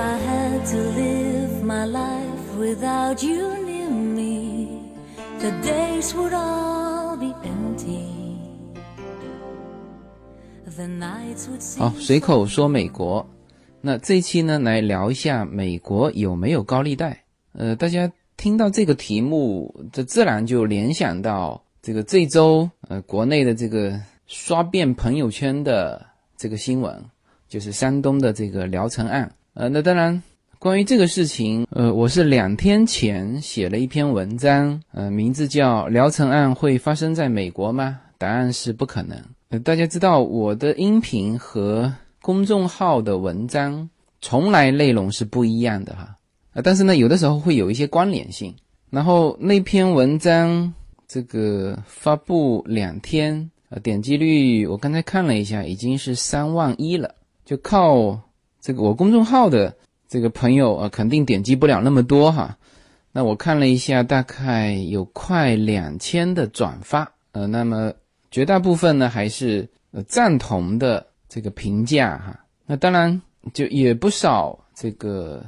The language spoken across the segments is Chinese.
i had to live my life without you near me the days would all be empty. 好随口说美国。那这一期呢来聊一下美国有没有高利贷。呃大家听到这个题目这自然就联想到这个这周呃国内的这个刷遍朋友圈的这个新闻就是山东的这个聊城案。呃，那当然，关于这个事情，呃，我是两天前写了一篇文章，呃，名字叫《聊城案会发生在美国吗？答案是不可能。呃，大家知道我的音频和公众号的文章从来内容是不一样的哈，啊，但是呢，有的时候会有一些关联性。然后那篇文章这个发布两天，呃，点击率我刚才看了一下，已经是三万一了，就靠这个我公众号的这个朋友啊，肯定点击不了那么多哈。那我看了一下，大概有快两千的转发，呃，那么绝大部分呢还是呃赞同的这个评价哈。那当然就也不少这个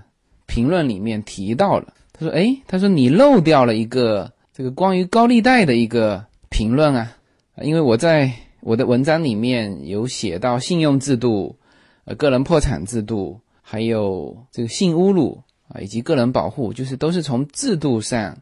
评论里面提到了，他说：“哎，他说你漏掉了一个这个关于高利贷的一个评论啊，因为我在我的文章里面有写到信用制度。”呃，个人破产制度，还有这个性侮辱啊，以及个人保护，就是都是从制度上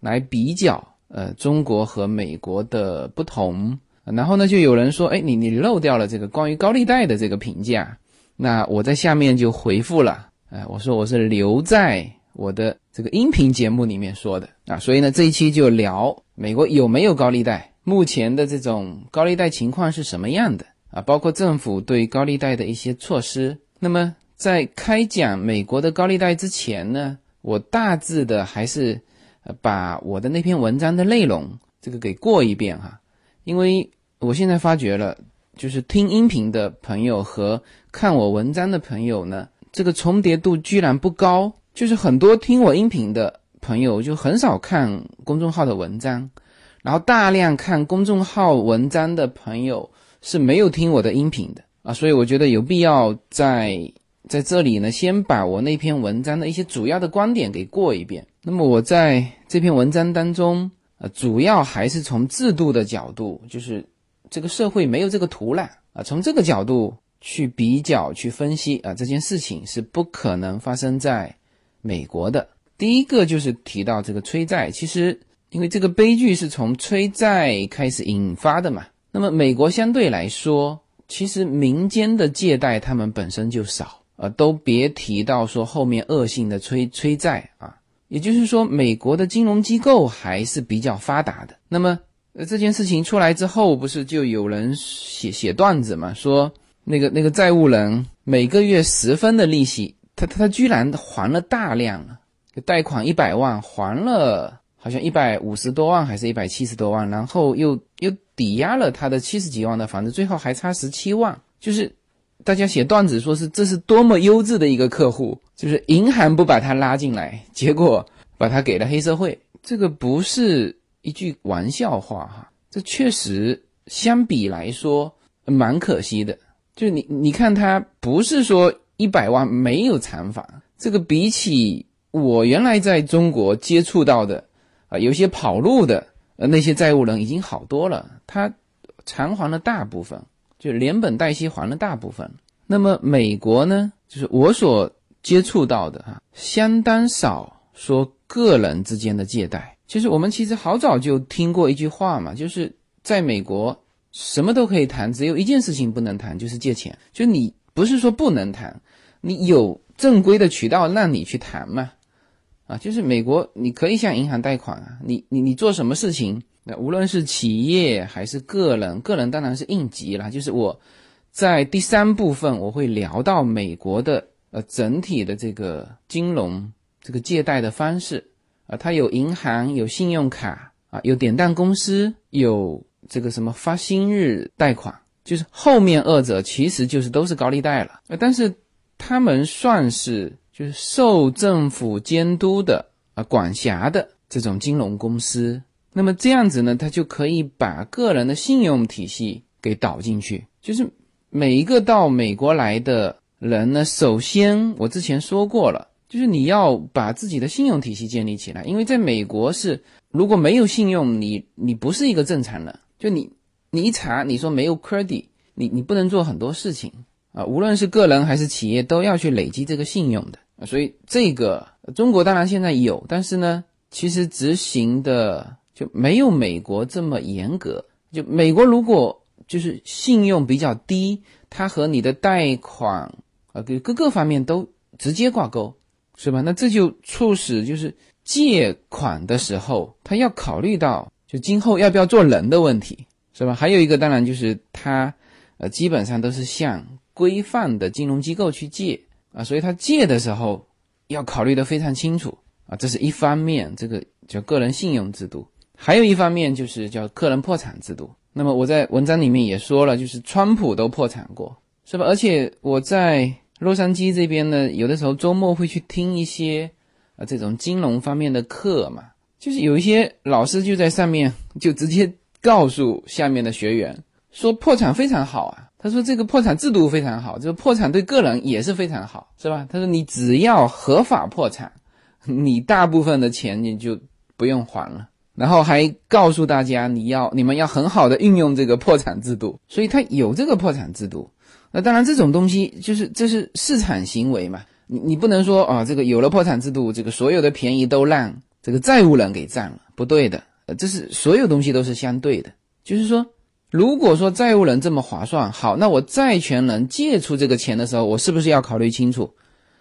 来比较，呃，中国和美国的不同。然后呢，就有人说，哎，你你漏掉了这个关于高利贷的这个评价。那我在下面就回复了，哎，我说我是留在我的这个音频节目里面说的啊。所以呢，这一期就聊美国有没有高利贷，目前的这种高利贷情况是什么样的。啊，包括政府对高利贷的一些措施。那么，在开讲美国的高利贷之前呢，我大致的还是呃把我的那篇文章的内容这个给过一遍哈。因为我现在发觉了，就是听音频的朋友和看我文章的朋友呢，这个重叠度居然不高。就是很多听我音频的朋友就很少看公众号的文章，然后大量看公众号文章的朋友。是没有听我的音频的啊，所以我觉得有必要在在这里呢，先把我那篇文章的一些主要的观点给过一遍。那么我在这篇文章当中，呃，主要还是从制度的角度，就是这个社会没有这个土壤啊，从这个角度去比较、去分析啊，这件事情是不可能发生在美国的。第一个就是提到这个催债，其实因为这个悲剧是从催债开始引发的嘛。那么，美国相对来说，其实民间的借贷他们本身就少，呃，都别提到说后面恶性的催催债啊。也就是说，美国的金融机构还是比较发达的。那么，呃，这件事情出来之后，不是就有人写写段子嘛？说那个那个债务人每个月十分的利息，他他居然还了大量啊，贷款一百万还了。好像一百五十多万还是一百七十多万，然后又又抵押了他的七十几万的房子，最后还差十七万。就是大家写段子说是这是多么优质的一个客户，就是银行不把他拉进来，结果把他给了黑社会。这个不是一句玩笑话哈，这确实相比来说蛮可惜的。就你你看他不是说一百万没有偿还，这个比起我原来在中国接触到的。有些跑路的呃那些债务人已经好多了，他偿还了大部分，就连本带息还了大部分。那么美国呢，就是我所接触到的哈，相当少说个人之间的借贷。其实我们其实好早就听过一句话嘛，就是在美国什么都可以谈，只有一件事情不能谈，就是借钱。就你不是说不能谈，你有正规的渠道让你去谈嘛。啊，就是美国，你可以向银行贷款啊。你你你做什么事情，那无论是企业还是个人，个人当然是应急了。就是我在第三部分我会聊到美国的呃整体的这个金融这个借贷的方式啊，它有银行，有信用卡啊，有典当公司，有这个什么发薪日贷款，就是后面二者其实就是都是高利贷了。呃，但是他们算是。就是受政府监督的啊管辖的这种金融公司，那么这样子呢，他就可以把个人的信用体系给导进去。就是每一个到美国来的人呢，首先我之前说过了，就是你要把自己的信用体系建立起来，因为在美国是如果没有信用，你你不是一个正常人，就你你一查，你说没有 credit，你你不能做很多事情。啊，无论是个人还是企业都要去累积这个信用的，所以这个中国当然现在有，但是呢，其实执行的就没有美国这么严格，就美国如果就是信用比较低，它和你的贷款。啊，各各个方面都直接挂钩，是吧？那这就促使就是借款的时候，他要考虑到就今后要不要做人的问题，是吧？还有一个当然就是他，呃，基本上都是向规范的金融机构去借啊，所以他借的时候要考虑的非常清楚啊，这是一方面，这个叫个人信用制度；还有一方面就是叫个人破产制度。那么我在文章里面也说了，就是川普都破产过，是吧？而且我在。洛杉矶这边呢，有的时候周末会去听一些啊这种金融方面的课嘛，就是有一些老师就在上面就直接告诉下面的学员说破产非常好啊，他说这个破产制度非常好，这个破产对个人也是非常好，是吧？他说你只要合法破产，你大部分的钱你就不用还了，然后还告诉大家你要你们要很好的运用这个破产制度，所以他有这个破产制度。那当然，这种东西就是这是市场行为嘛，你你不能说啊，这个有了破产制度，这个所有的便宜都让这个债务人给占了，不对的。呃，这是所有东西都是相对的，就是说，如果说债务人这么划算，好，那我债权人借出这个钱的时候，我是不是要考虑清楚？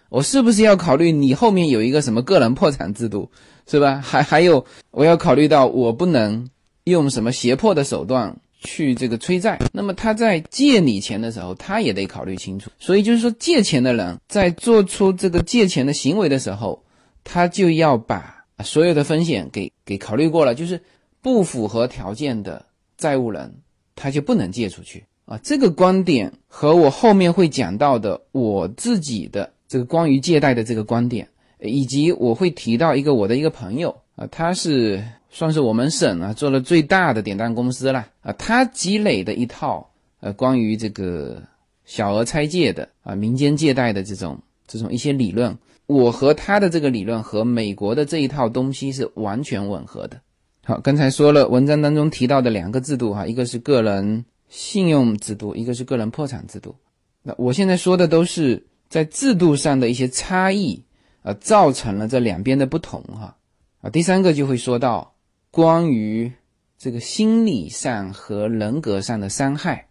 我是不是要考虑你后面有一个什么个人破产制度，是吧？还还有，我要考虑到我不能用什么胁迫的手段。去这个催债，那么他在借你钱的时候，他也得考虑清楚。所以就是说，借钱的人在做出这个借钱的行为的时候，他就要把所有的风险给给考虑过了。就是不符合条件的债务人，他就不能借出去啊。这个观点和我后面会讲到的我自己的这个关于借贷的这个观点，以及我会提到一个我的一个朋友啊，他是。算是我们省啊做了最大的典当公司了啊，他积累的一套呃关于这个小额拆借的啊民间借贷的这种这种一些理论，我和他的这个理论和美国的这一套东西是完全吻合的。好，刚才说了文章当中提到的两个制度哈，一个是个人信用制度，一个是个人破产制度。那我现在说的都是在制度上的一些差异啊，造成了这两边的不同哈啊。第三个就会说到。关于这个心理上和人格上的伤害，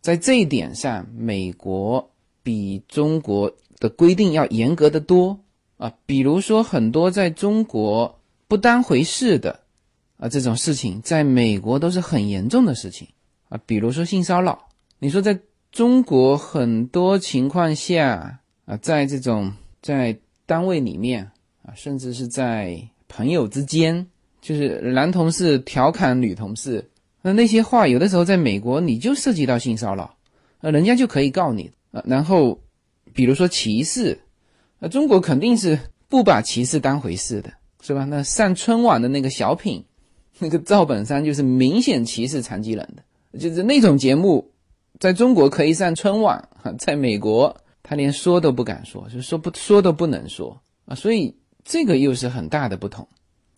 在这一点上，美国比中国的规定要严格的多啊。比如说，很多在中国不当回事的啊这种事情，在美国都是很严重的事情啊。比如说性骚扰，你说在中国很多情况下啊，在这种在单位里面啊，甚至是在朋友之间。就是男同事调侃女同事，那那些话有的时候在美国你就涉及到性骚扰，呃，人家就可以告你啊。然后，比如说歧视，那中国肯定是不把歧视当回事的，是吧？那上春晚的那个小品，那个赵本山就是明显歧视残疾人的，就是那种节目，在中国可以上春晚，在美国他连说都不敢说，就说不说都不能说啊。所以这个又是很大的不同，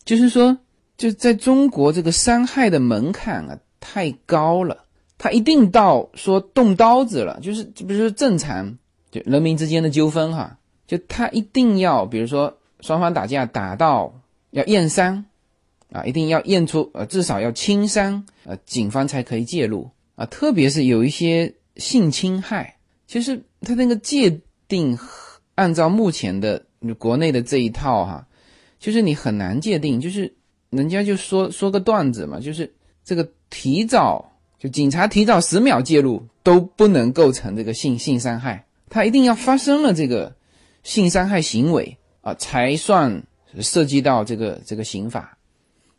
就是说。就在中国，这个伤害的门槛啊太高了，他一定到说动刀子了，就是就比如说正常就人民之间的纠纷哈，就他一定要比如说双方打架打到要验伤啊，一定要验出呃至少要轻伤，呃警方才可以介入啊，特别是有一些性侵害，其实他那个界定按照目前的国内的这一套哈，就是你很难界定，就是。人家就说说个段子嘛，就是这个提早就警察提早十秒介入都不能构成这个性性伤害，他一定要发生了这个性伤害行为啊，才算涉及到这个这个刑法。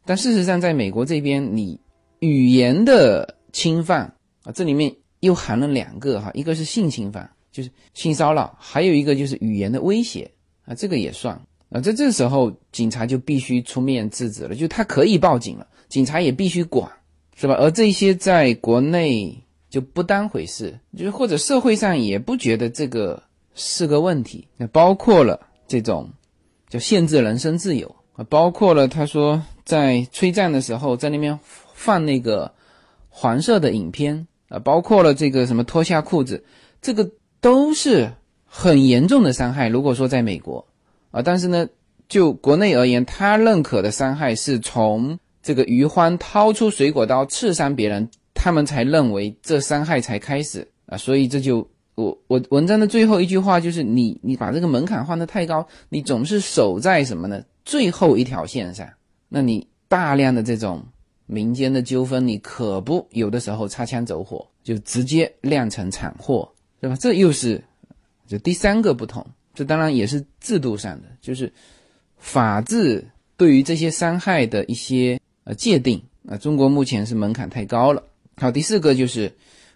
但事实上，在美国这边，你语言的侵犯啊，这里面又含了两个哈，一个是性侵犯，就是性骚扰，还有一个就是语言的威胁啊，这个也算。啊，在这时候，警察就必须出面制止了，就他可以报警了，警察也必须管，是吧？而这些在国内就不当回事，就是或者社会上也不觉得这个是个问题，那包括了这种就限制人身自由包括了他说在催战的时候在那边放那个黄色的影片啊，包括了这个什么脱下裤子，这个都是很严重的伤害。如果说在美国啊，但是呢，就国内而言，他认可的伤害是从这个余欢掏出水果刀刺伤别人，他们才认为这伤害才开始啊，所以这就。我我文章的最后一句话就是你你把这个门槛放得太高，你总是守在什么呢？最后一条线上，那你大量的这种民间的纠纷，你可不有的时候擦枪走火就直接酿成惨祸，对吧？这又是就第三个不同，这当然也是制度上的，就是法治对于这些伤害的一些呃界定啊，中国目前是门槛太高了。好，第四个就是。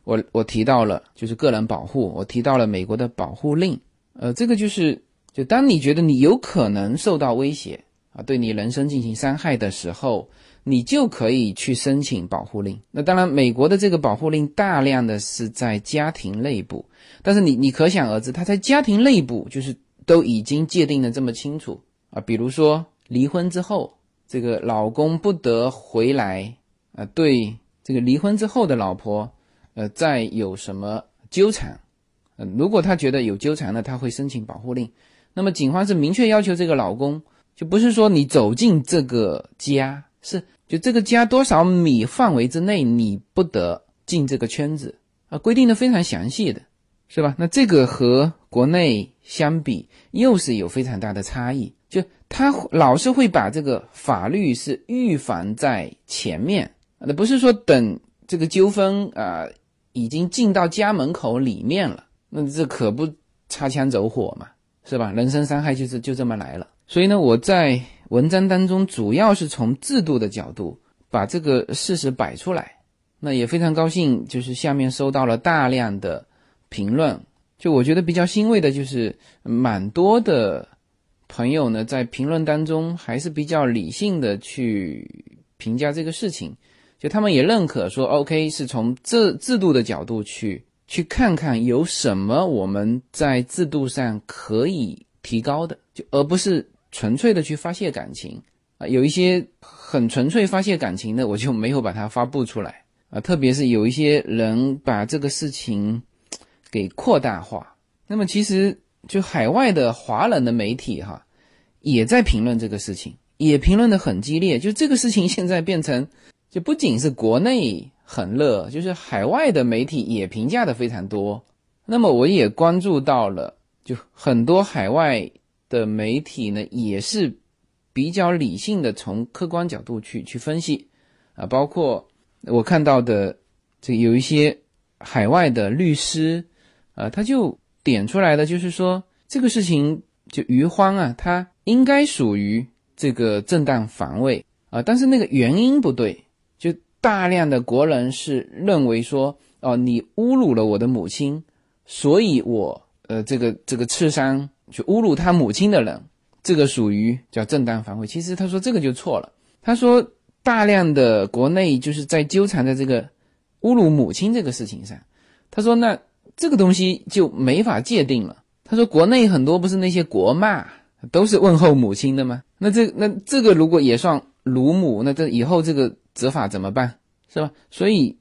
我我提到了就是个人保护，我提到了美国的保护令，呃，这个就是就当你觉得你有可能受到威胁啊，对你人身进行伤害的时候，你就可以去申请保护令。那当然，美国的这个保护令大量的是在家庭内部，但是你你可想而知，他在家庭内部就是都已经界定的这么清楚啊，比如说离婚之后，这个老公不得回来啊，对这个离婚之后的老婆。呃，再有什么纠缠，呃，如果他觉得有纠缠呢，他会申请保护令。那么警方是明确要求这个老公，就不是说你走进这个家，是就这个家多少米范围之内你不得进这个圈子啊，规定的非常详细的，是吧？那这个和国内相比又是有非常大的差异，就他老是会把这个法律是预防在前面，那不是说等这个纠纷啊。已经进到家门口里面了，那这可不擦枪走火嘛，是吧？人身伤害就是就这么来了。所以呢，我在文章当中主要是从制度的角度把这个事实摆出来。那也非常高兴，就是下面收到了大量的评论。就我觉得比较欣慰的就是，蛮多的朋友呢在评论当中还是比较理性的去评价这个事情。就他们也认可说，OK，是从这制度的角度去去看看有什么我们在制度上可以提高的，就而不是纯粹的去发泄感情啊。有一些很纯粹发泄感情的，我就没有把它发布出来啊。特别是有一些人把这个事情给扩大化，那么其实就海外的华人的媒体哈，也在评论这个事情，也评论的很激烈。就这个事情现在变成。就不仅是国内很热，就是海外的媒体也评价的非常多。那么我也关注到了，就很多海外的媒体呢，也是比较理性的从客观角度去去分析啊，包括我看到的这有一些海外的律师啊，他就点出来的就是说这个事情就余欢啊，他应该属于这个正当防卫啊，但是那个原因不对。大量的国人是认为说，哦，你侮辱了我的母亲，所以我呃，这个这个刺伤就侮辱他母亲的人，这个属于叫正当防卫。其实他说这个就错了。他说大量的国内就是在纠缠在这个侮辱母亲这个事情上。他说那这个东西就没法界定了。他说国内很多不是那些国骂都是问候母亲的吗？那这那这个如果也算辱母，那这以后这个。执法怎么办，是吧？所以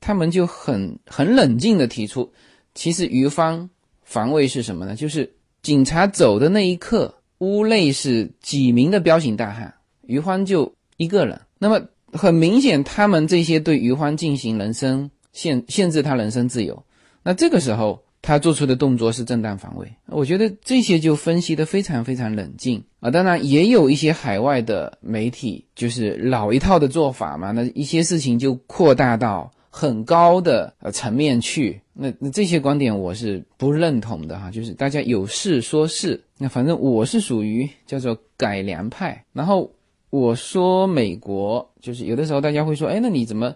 他们就很很冷静的提出，其实余方防卫是什么呢？就是警察走的那一刻，屋内是几名的彪形大汉，余欢就一个人。那么很明显，他们这些对余欢进行人身限限制他人身自由，那这个时候。他做出的动作是正当防卫，我觉得这些就分析的非常非常冷静啊。当然，也有一些海外的媒体就是老一套的做法嘛，那一些事情就扩大到很高的呃层面去。那那这些观点我是不认同的哈，就是大家有事说事。那反正我是属于叫做改良派。然后我说美国，就是有的时候大家会说，哎，那你怎么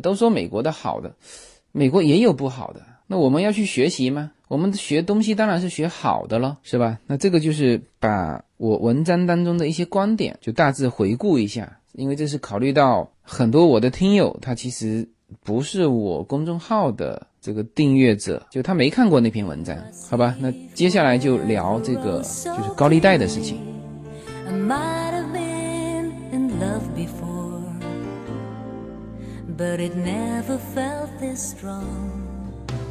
都说美国的好的？美国也有不好的。那我们要去学习吗？我们学东西当然是学好的了，是吧？那这个就是把我文章当中的一些观点就大致回顾一下，因为这是考虑到很多我的听友他其实不是我公众号的这个订阅者，就他没看过那篇文章，好吧？那接下来就聊这个就是高利贷的事情。But it never felt this strong.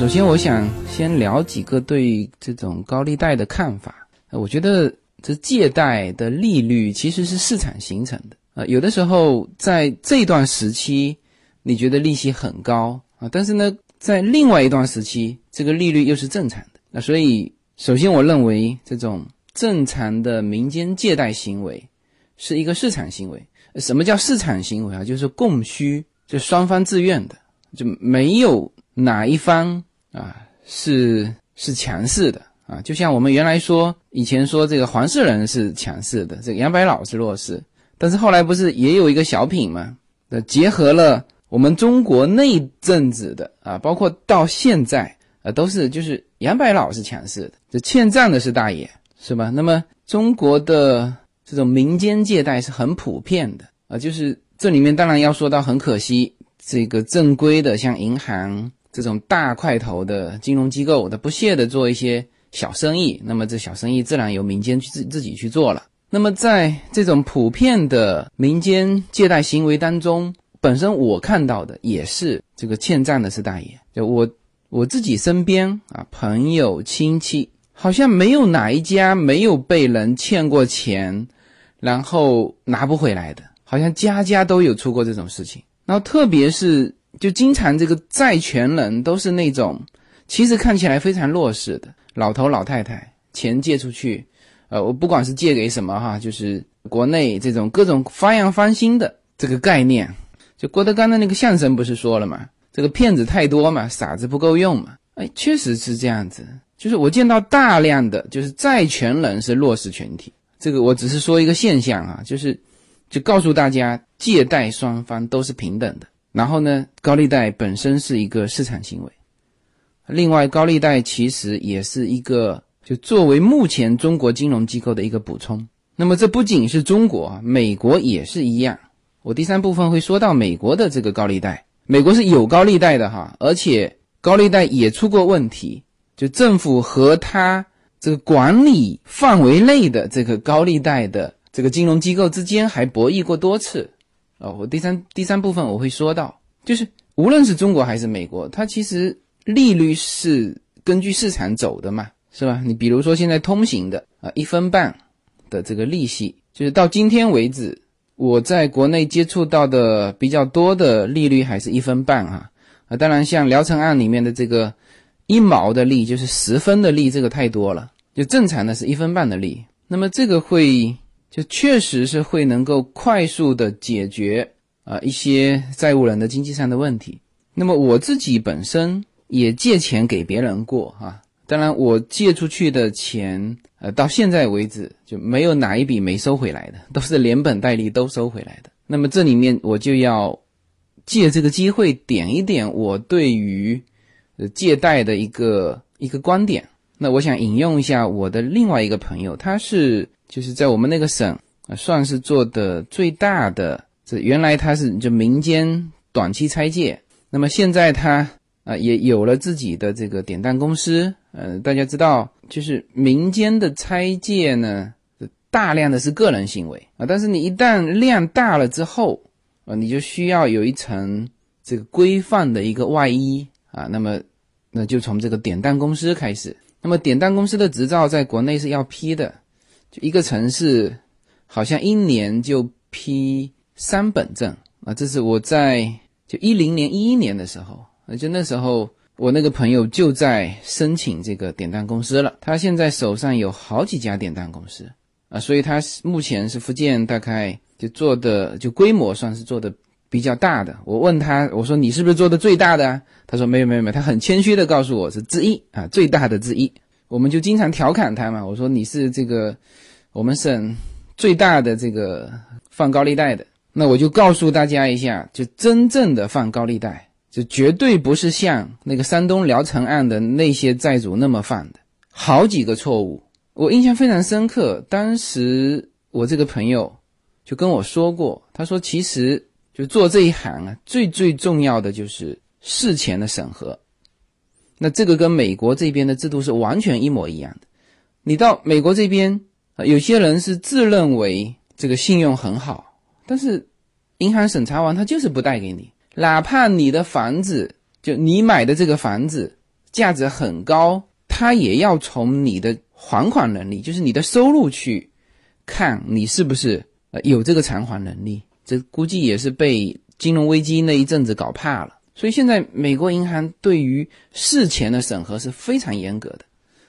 首先我想先聊几个对这种高利贷的看法。我觉得这借贷的利率其实是市场形成的。呃，有的时候在这段时期，你觉得利息很高啊，但是呢，在另外一段时期，这个利率又是正常的。那所以，首先我认为这种正常的民间借贷行为是一个市场行为。什么叫市场行为啊？就是供需，就双方自愿的，就没有哪一方啊是是强势的啊。就像我们原来说，以前说这个黄世仁是强势的，这个杨白劳是弱势，但是后来不是也有一个小品吗？那，结合了我们中国那阵子的啊，包括到现在啊，都是就是杨白劳是强势的，这欠账的是大爷，是吧？那么中国的这种民间借贷是很普遍的啊，就是这里面当然要说到很可惜，这个正规的像银行这种大块头的金融机构，他不屑的做一些小生意，那么这小生意自然由民间去自自己去做了。那么在这种普遍的民间借贷行为当中，本身我看到的也是这个欠账的是大爷，就我我自己身边啊朋友亲戚，好像没有哪一家没有被人欠过钱，然后拿不回来的，好像家家都有出过这种事情。然后特别是就经常这个债权人都是那种其实看起来非常弱势的老头老太太，钱借出去。呃，我不管是借给什么哈，就是国内这种各种发扬翻新的这个概念，就郭德纲的那个相声不是说了嘛，这个骗子太多嘛，傻子不够用嘛，哎，确实是这样子。就是我见到大量的就是债权人是弱势群体，这个我只是说一个现象啊，就是就告诉大家，借贷双方都是平等的。然后呢，高利贷本身是一个市场行为，另外高利贷其实也是一个。就作为目前中国金融机构的一个补充，那么这不仅是中国，美国也是一样。我第三部分会说到美国的这个高利贷，美国是有高利贷的哈，而且高利贷也出过问题，就政府和他这个管理范围内的这个高利贷的这个金融机构之间还博弈过多次。哦，我第三第三部分我会说到，就是无论是中国还是美国，它其实利率是根据市场走的嘛。是吧？你比如说现在通行的啊，一分半的这个利息，就是到今天为止，我在国内接触到的比较多的利率还是一分半啊啊！当然，像聊城案里面的这个一毛的利，就是十分的利，这个太多了，就正常的是一分半的利。那么这个会就确实是会能够快速的解决啊一些债务人的经济上的问题。那么我自己本身也借钱给别人过啊。当然，我借出去的钱，呃，到现在为止就没有哪一笔没收回来的，都是连本带利都收回来的。那么这里面我就要借这个机会点一点我对于呃借贷的一个一个观点。那我想引用一下我的另外一个朋友，他是就是在我们那个省啊，算是做的最大的。这原来他是就民间短期拆借，那么现在他啊也有了自己的这个典当公司。呃，大家知道，就是民间的拆借呢，大量的是个人行为啊。但是你一旦量大了之后，啊，你就需要有一层这个规范的一个外衣啊。那么，那就从这个典当公司开始。那么，典当公司的执照在国内是要批的，就一个城市好像一年就批三本证啊。这是我在就一零年、一一年的时候，就那时候我那个朋友就在申请这个典当公司了。他现在手上有好几家典当公司啊，所以他目前是福建大概就做的就规模算是做的比较大的。我问他，我说你是不是做的最大的啊？他说没有没有没有，他很谦虚的告诉我是之一啊，最大的之一。我们就经常调侃他嘛，我说你是这个我们省最大的这个放高利贷的。那我就告诉大家一下，就真正的放高利贷，就绝对不是像那个山东聊城案的那些债主那么放的，好几个错误，我印象非常深刻。当时我这个朋友就跟我说过，他说其实就做这一行啊，最最重要的就是事前的审核。那这个跟美国这边的制度是完全一模一样的。你到美国这边啊，有些人是自认为这个信用很好，但是银行审查完他就是不贷给你，哪怕你的房子就你买的这个房子价值很高，他也要从你的还款能力，就是你的收入去看你是不是呃有这个偿还能力。这估计也是被金融危机那一阵子搞怕了。所以现在美国银行对于事前的审核是非常严格的。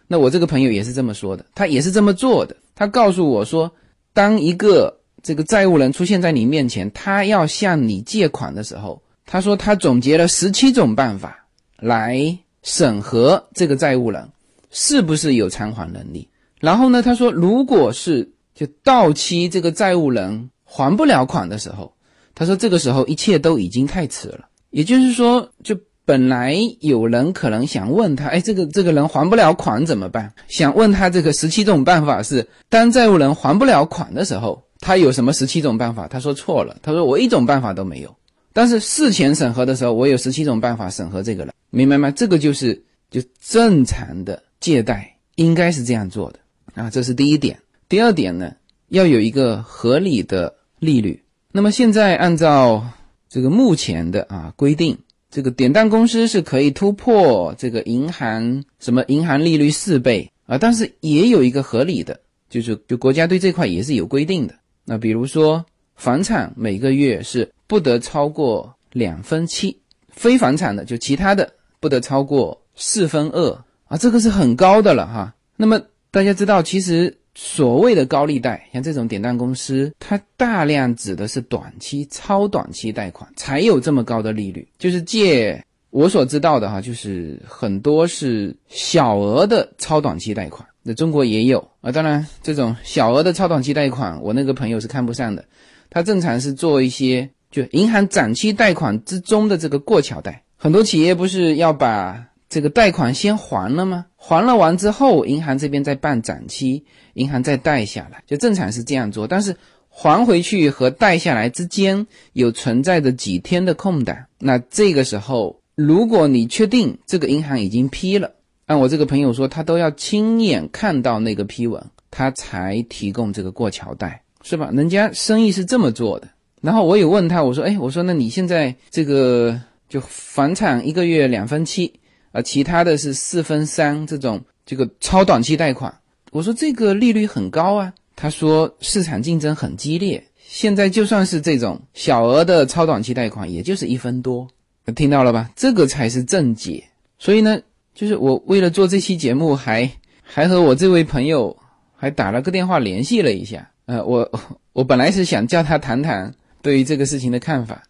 那我这个朋友也是这么说的，他也是这么做的。他告诉我说，当一个这个债务人出现在你面前，他要向你借款的时候，他说他总结了十七种办法来审核这个债务人是不是有偿还能力。然后呢，他说，如果是就到期这个债务人还不了款的时候，他说这个时候一切都已经太迟了。也就是说，就本来有人可能想问他，哎，这个这个人还不了款怎么办？想问他这个十七种办法是，当债务人还不了款的时候，他有什么十七种办法？他说错了，他说我一种办法都没有。但是事前审核的时候，我有十七种办法审核这个人，明白吗？这个就是就正常的借贷应该是这样做的啊，这是第一点。第二点呢，要有一个合理的利率。那么现在按照。这个目前的啊规定，这个典当公司是可以突破这个银行什么银行利率四倍啊，但是也有一个合理的，就是就国家对这块也是有规定的。那比如说房产每个月是不得超过两分七，非房产的就其他的不得超过四分二啊，这个是很高的了哈。那么大家知道，其实。所谓的高利贷，像这种典当公司，它大量指的是短期、超短期贷款，才有这么高的利率。就是借我所知道的哈，就是很多是小额的超短期贷款，那中国也有啊。当然，这种小额的超短期贷款，我那个朋友是看不上的。他正常是做一些就银行展期贷款之中的这个过桥贷，很多企业不是要把。这个贷款先还了吗？还了完之后，银行这边再办展期，银行再贷下来，就正常是这样做。但是还回去和贷下来之间有存在着几天的空档，那这个时候，如果你确定这个银行已经批了，按我这个朋友说，他都要亲眼看到那个批文，他才提供这个过桥贷，是吧？人家生意是这么做的。然后我有问他，我说，哎，我说那你现在这个就房产一个月两分期。啊，其他的是四分三这种这个超短期贷款，我说这个利率很高啊。他说市场竞争很激烈，现在就算是这种小额的超短期贷款，也就是一分多。听到了吧？这个才是正解。所以呢，就是我为了做这期节目，还还和我这位朋友还打了个电话联系了一下。呃，我 我本来是想叫他谈谈对于这个事情的看法。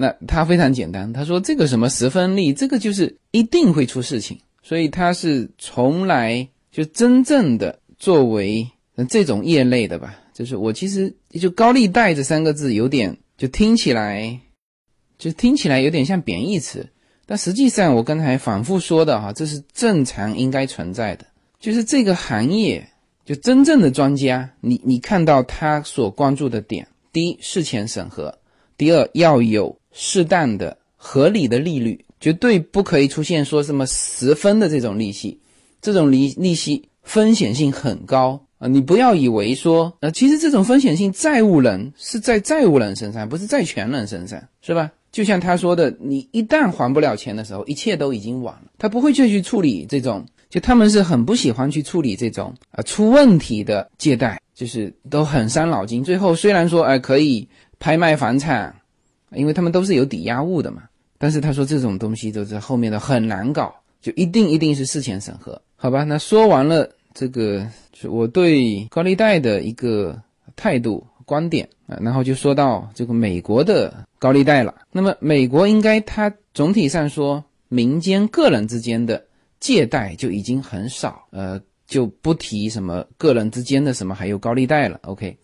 那他非常简单，他说这个什么十分利，这个就是一定会出事情，所以他是从来就真正的作为这种业类的吧，就是我其实就高利贷这三个字有点就听起来，就听起来有点像贬义词，但实际上我刚才反复说的哈，这是正常应该存在的，就是这个行业就真正的专家，你你看到他所关注的点，第一事前审核，第二要有。适当的、合理的利率，绝对不可以出现说什么十分的这种利息，这种利利息风险性很高啊！你不要以为说，呃，其实这种风险性，债务人是在债务人身上，不是债权人身上，是吧？就像他说的，你一旦还不了钱的时候，一切都已经晚了。他不会去去处理这种，就他们是很不喜欢去处理这种啊出问题的借贷，就是都很伤脑筋。最后虽然说，哎，可以拍卖房产。因为他们都是有抵押物的嘛。但是他说这种东西都是后面的很难搞，就一定一定是事前审核，好吧？那说完了这个，就是我对高利贷的一个态度观点啊，然后就说到这个美国的高利贷了。那么美国应该它总体上说，民间个人之间的借贷就已经很少，呃，就不提什么个人之间的什么还有高利贷了。OK，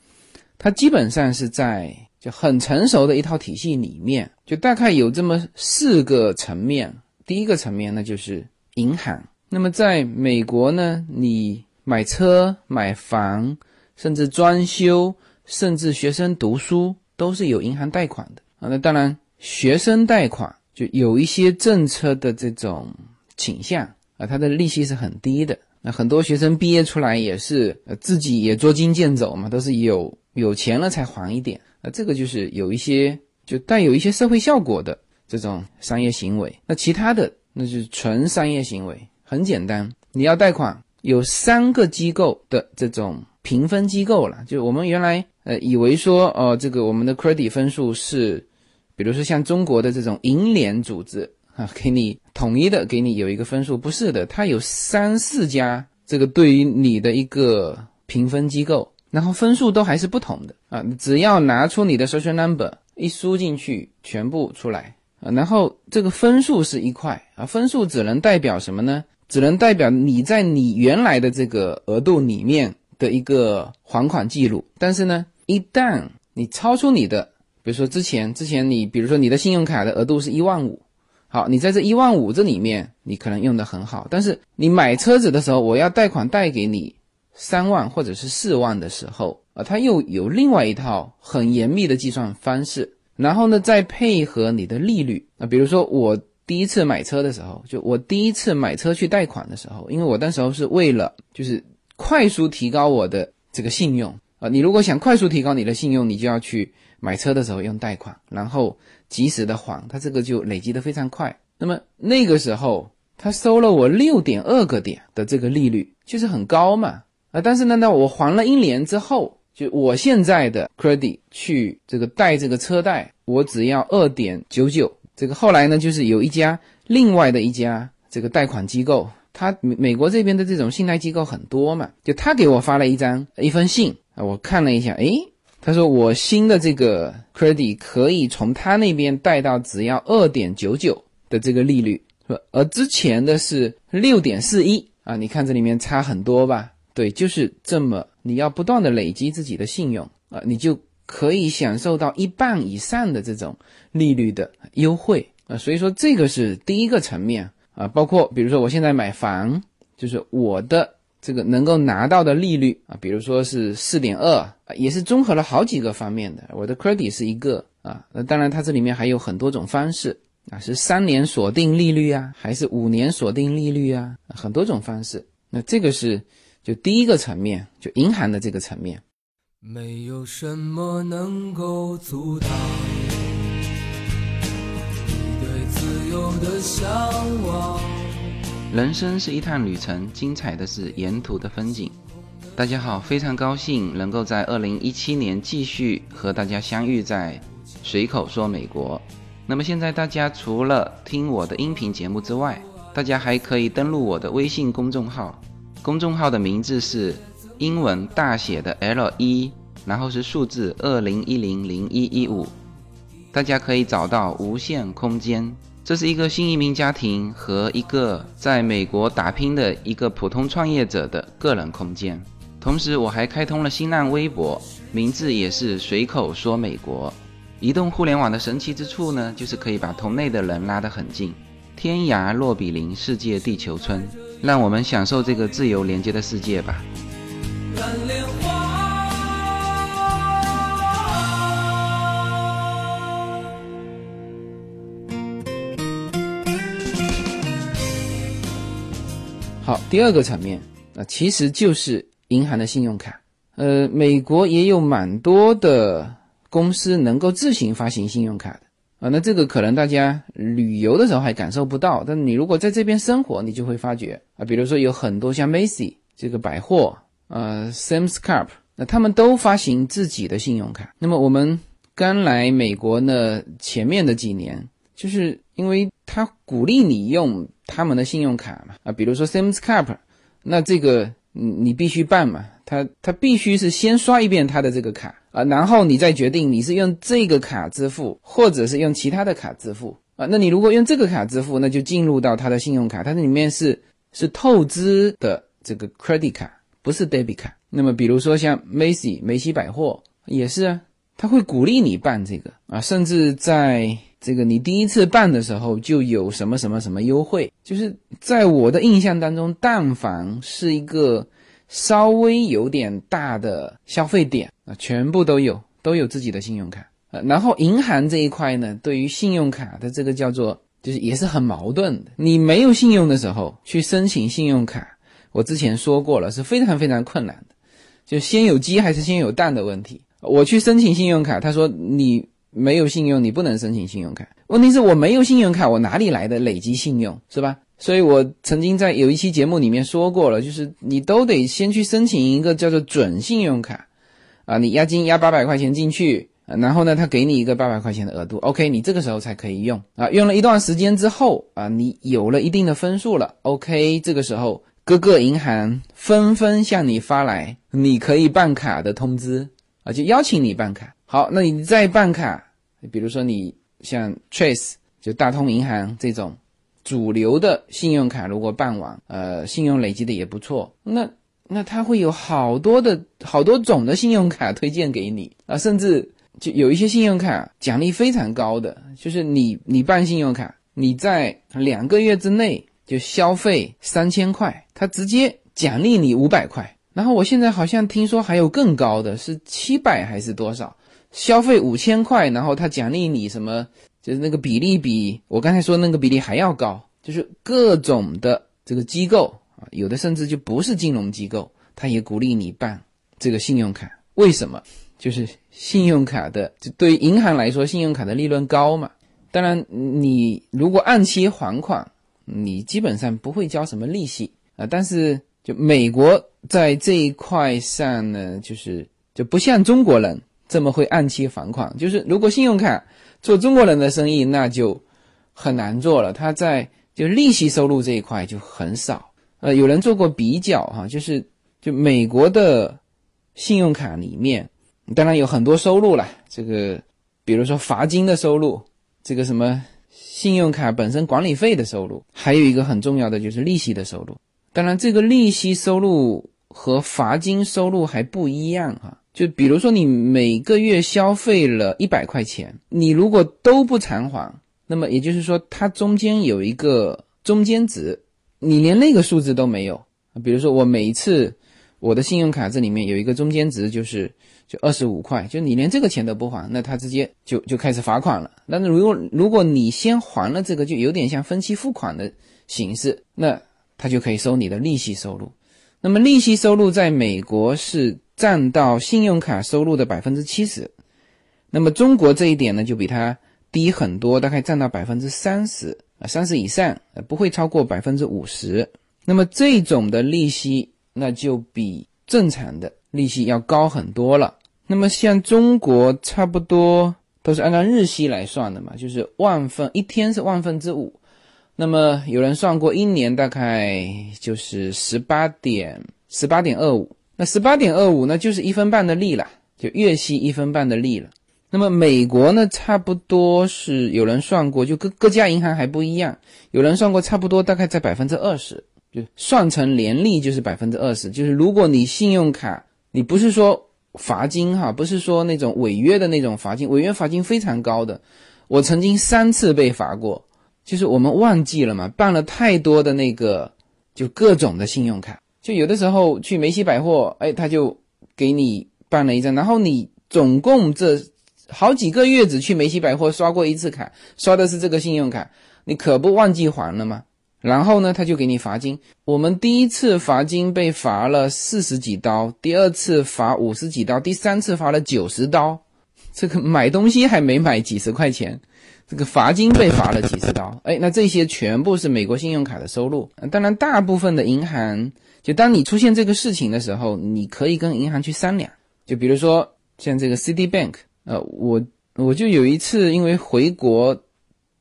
它基本上是在。就很成熟的一套体系里面，就大概有这么四个层面。第一个层面呢，就是银行。那么在美国呢，你买车、买房，甚至装修，甚至学生读书，都是有银行贷款的啊。那当然，学生贷款就有一些政策的这种倾向啊，它的利息是很低的。那很多学生毕业出来也是呃自己也捉襟见肘嘛，都是有有钱了才还一点。那这个就是有一些就带有一些社会效果的这种商业行为。那其他的那就是纯商业行为，很简单，你要贷款，有三个机构的这种评分机构了。就我们原来呃以为说哦，这个我们的 credit 分数是，比如说像中国的这种银联组织啊，给你统一的给你有一个分数，不是的，它有三四家这个对于你的一个评分机构。然后分数都还是不同的啊！只要拿出你的 social number 一输进去，全部出来啊！然后这个分数是一块啊，分数只能代表什么呢？只能代表你在你原来的这个额度里面的一个还款记录。但是呢，一旦你超出你的，比如说之前之前你，比如说你的信用卡的额度是一万五，好，你在这一万五这里面你可能用的很好，但是你买车子的时候，我要贷款贷给你。三万或者是四万的时候啊，它又有另外一套很严密的计算方式，然后呢，再配合你的利率啊，比如说我第一次买车的时候，就我第一次买车去贷款的时候，因为我那时候是为了就是快速提高我的这个信用啊，你如果想快速提高你的信用，你就要去买车的时候用贷款，然后及时的还，它这个就累积的非常快。那么那个时候他收了我六点二个点的这个利率，就是很高嘛。啊，但是呢，那我还了一年之后，就我现在的 credit 去这个贷这个车贷，我只要二点九九。这个后来呢，就是有一家另外的一家这个贷款机构，他美美国这边的这种信贷机构很多嘛，就他给我发了一张一封信啊，我看了一下，诶，他说我新的这个 credit 可以从他那边贷到只要二点九九的这个利率，是吧？而之前的是六点四一啊，你看这里面差很多吧？对，就是这么，你要不断的累积自己的信用啊，你就可以享受到一半以上的这种利率的优惠啊。所以说，这个是第一个层面啊。包括比如说，我现在买房，就是我的这个能够拿到的利率啊，比如说是四点二，也是综合了好几个方面的。我的 credit 是一个啊，那当然它这里面还有很多种方式啊，是三年锁定利率啊，还是五年锁定利率啊，很多种方式。那这个是。就第一个层面，就银行的这个层面，没有什么能够阻挡你对自由的向往。人生是一趟旅程，精彩的是沿途的风景。大家好，非常高兴能够在二零一七年继续和大家相遇在随口说美国。那么现在大家除了听我的音频节目之外，大家还可以登录我的微信公众号。公众号的名字是英文大写的 L 一，然后是数字二零一零零一一五，大家可以找到无限空间。这是一个新移民家庭和一个在美国打拼的一个普通创业者的个人空间。同时，我还开通了新浪微博，名字也是随口说美国。移动互联网的神奇之处呢，就是可以把同类的人拉得很近。天涯若比邻，世界地球村，让我们享受这个自由连接的世界吧。好，第二个层面，那其实就是银行的信用卡。呃，美国也有蛮多的公司能够自行发行信用卡的。啊，那这个可能大家旅游的时候还感受不到，但你如果在这边生活，你就会发觉啊，比如说有很多像 Macy 这个百货，呃，Sam's Club，那他们都发行自己的信用卡。那么我们刚来美国呢，前面的几年，就是因为他鼓励你用他们的信用卡嘛，啊，比如说 Sam's Club，那这个你你必须办嘛，他他必须是先刷一遍他的这个卡啊，然后你再决定你是用这个卡支付，或者是用其他的卡支付啊。那你如果用这个卡支付，那就进入到他的信用卡，它里面是是透支的这个 credit 卡，不是 debit 卡。那么比如说像 Macy 梅西百货也是啊。他会鼓励你办这个啊，甚至在这个你第一次办的时候就有什么什么什么优惠。就是在我的印象当中，但凡是一个稍微有点大的消费点啊，全部都有都有自己的信用卡。呃，然后银行这一块呢，对于信用卡的这个叫做就是也是很矛盾的。你没有信用的时候去申请信用卡，我之前说过了，是非常非常困难的，就先有鸡还是先有蛋的问题。我去申请信用卡，他说你没有信用，你不能申请信用卡。问题是我没有信用卡，我哪里来的累积信用，是吧？所以我曾经在有一期节目里面说过了，就是你都得先去申请一个叫做准信用卡，啊，你押金押八百块钱进去，然后呢，他给你一个八百块钱的额度，OK，你这个时候才可以用啊。用了一段时间之后啊，你有了一定的分数了，OK，这个时候各个银行纷纷向你发来你可以办卡的通知。啊，就邀请你办卡。好，那你再办卡，比如说你像 Trace 就大通银行这种主流的信用卡，如果办完，呃，信用累积的也不错，那那他会有好多的好多种的信用卡推荐给你啊，甚至就有一些信用卡奖励非常高的，就是你你办信用卡，你在两个月之内就消费三千块，他直接奖励你五百块。然后我现在好像听说还有更高的，是七百还是多少？消费五千块，然后他奖励你什么？就是那个比例比我刚才说那个比例还要高，就是各种的这个机构啊，有的甚至就不是金融机构，他也鼓励你办这个信用卡。为什么？就是信用卡的，就对于银行来说，信用卡的利润高嘛。当然，你如果按期还款，你基本上不会交什么利息啊。但是就美国。在这一块上呢，就是就不像中国人这么会按期还款。就是如果信用卡做中国人的生意，那就很难做了。他在就利息收入这一块就很少。呃，有人做过比较哈，就是就美国的信用卡里面，当然有很多收入了。这个比如说罚金的收入，这个什么信用卡本身管理费的收入，还有一个很重要的就是利息的收入。当然，这个利息收入。和罚金收入还不一样哈，就比如说你每个月消费了一百块钱，你如果都不偿还，那么也就是说它中间有一个中间值，你连那个数字都没有。比如说我每一次我的信用卡这里面有一个中间值，就是就二十五块，就你连这个钱都不还，那他直接就就开始罚款了。但是如果如果你先还了这个，就有点像分期付款的形式，那他就可以收你的利息收入。那么利息收入在美国是占到信用卡收入的百分之七十，那么中国这一点呢就比它低很多，大概占到百分之三十啊，三十以上，不会超过百分之五十。那么这种的利息那就比正常的利息要高很多了。那么像中国差不多都是按照日息来算的嘛，就是万分一天是万分之五。那么有人算过，一年大概就是十八点十八点二五，那十八点二五呢，就是一分半的利了，就月息一分半的利了。那么美国呢，差不多是有人算过，就各各家银行还不一样，有人算过差不多大概在百分之二十，就算成年利就是百分之二十。就是如果你信用卡，你不是说罚金哈，不是说那种违约的那种罚金，违约罚金非常高的，我曾经三次被罚过。就是我们忘记了嘛，办了太多的那个，就各种的信用卡，就有的时候去梅西百货，哎，他就给你办了一张，然后你总共这好几个月只去梅西百货刷过一次卡，刷的是这个信用卡，你可不忘记还了吗？然后呢，他就给你罚金。我们第一次罚金被罚了四十几刀，第二次罚五十几刀，第三次罚了九十刀，这个买东西还没买几十块钱。这个罚金被罚了几十刀，哎，那这些全部是美国信用卡的收入。当然，大部分的银行，就当你出现这个事情的时候，你可以跟银行去商量。就比如说像这个 Citibank，呃，我我就有一次因为回国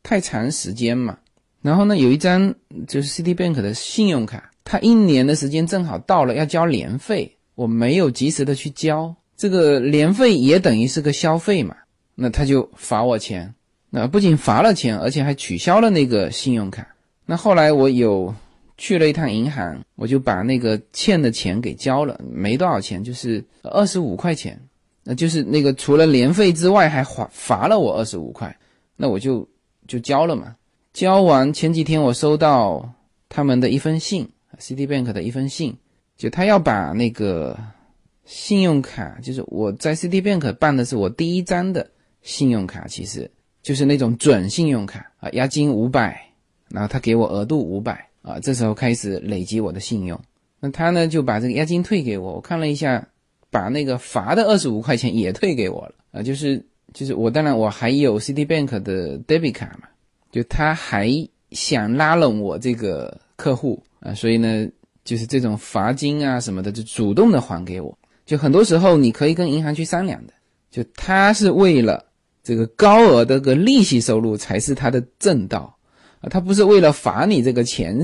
太长时间嘛，然后呢有一张就是 Citibank 的信用卡，它一年的时间正好到了要交年费，我没有及时的去交，这个年费也等于是个消费嘛，那他就罚我钱，那不仅罚了钱，而且还取消了那个信用卡。那后来我有去了一趟银行，我就把那个欠的钱给交了，没多少钱，就是二十五块钱。那就是那个除了年费之外还罚罚了我二十五块，那我就就交了嘛。交完前几天我收到他们的一封信，Citibank 的一封信，就他要把那个信用卡，就是我在 Citibank 办的是我第一张的信用卡，其实就是那种准信用卡啊，押金五百，然后他给我额度五百啊，这时候开始累积我的信用。那他呢就把这个押金退给我，我看了一下。把那个罚的二十五块钱也退给我了啊！就是就是我当然我还有 Citibank 的 debit 卡嘛，就他还想拉拢我这个客户啊，所以呢，就是这种罚金啊什么的，就主动的还给我。就很多时候你可以跟银行去商量的，就他是为了这个高额的个利息收入才是他的正道啊，他不是为了罚你这个钱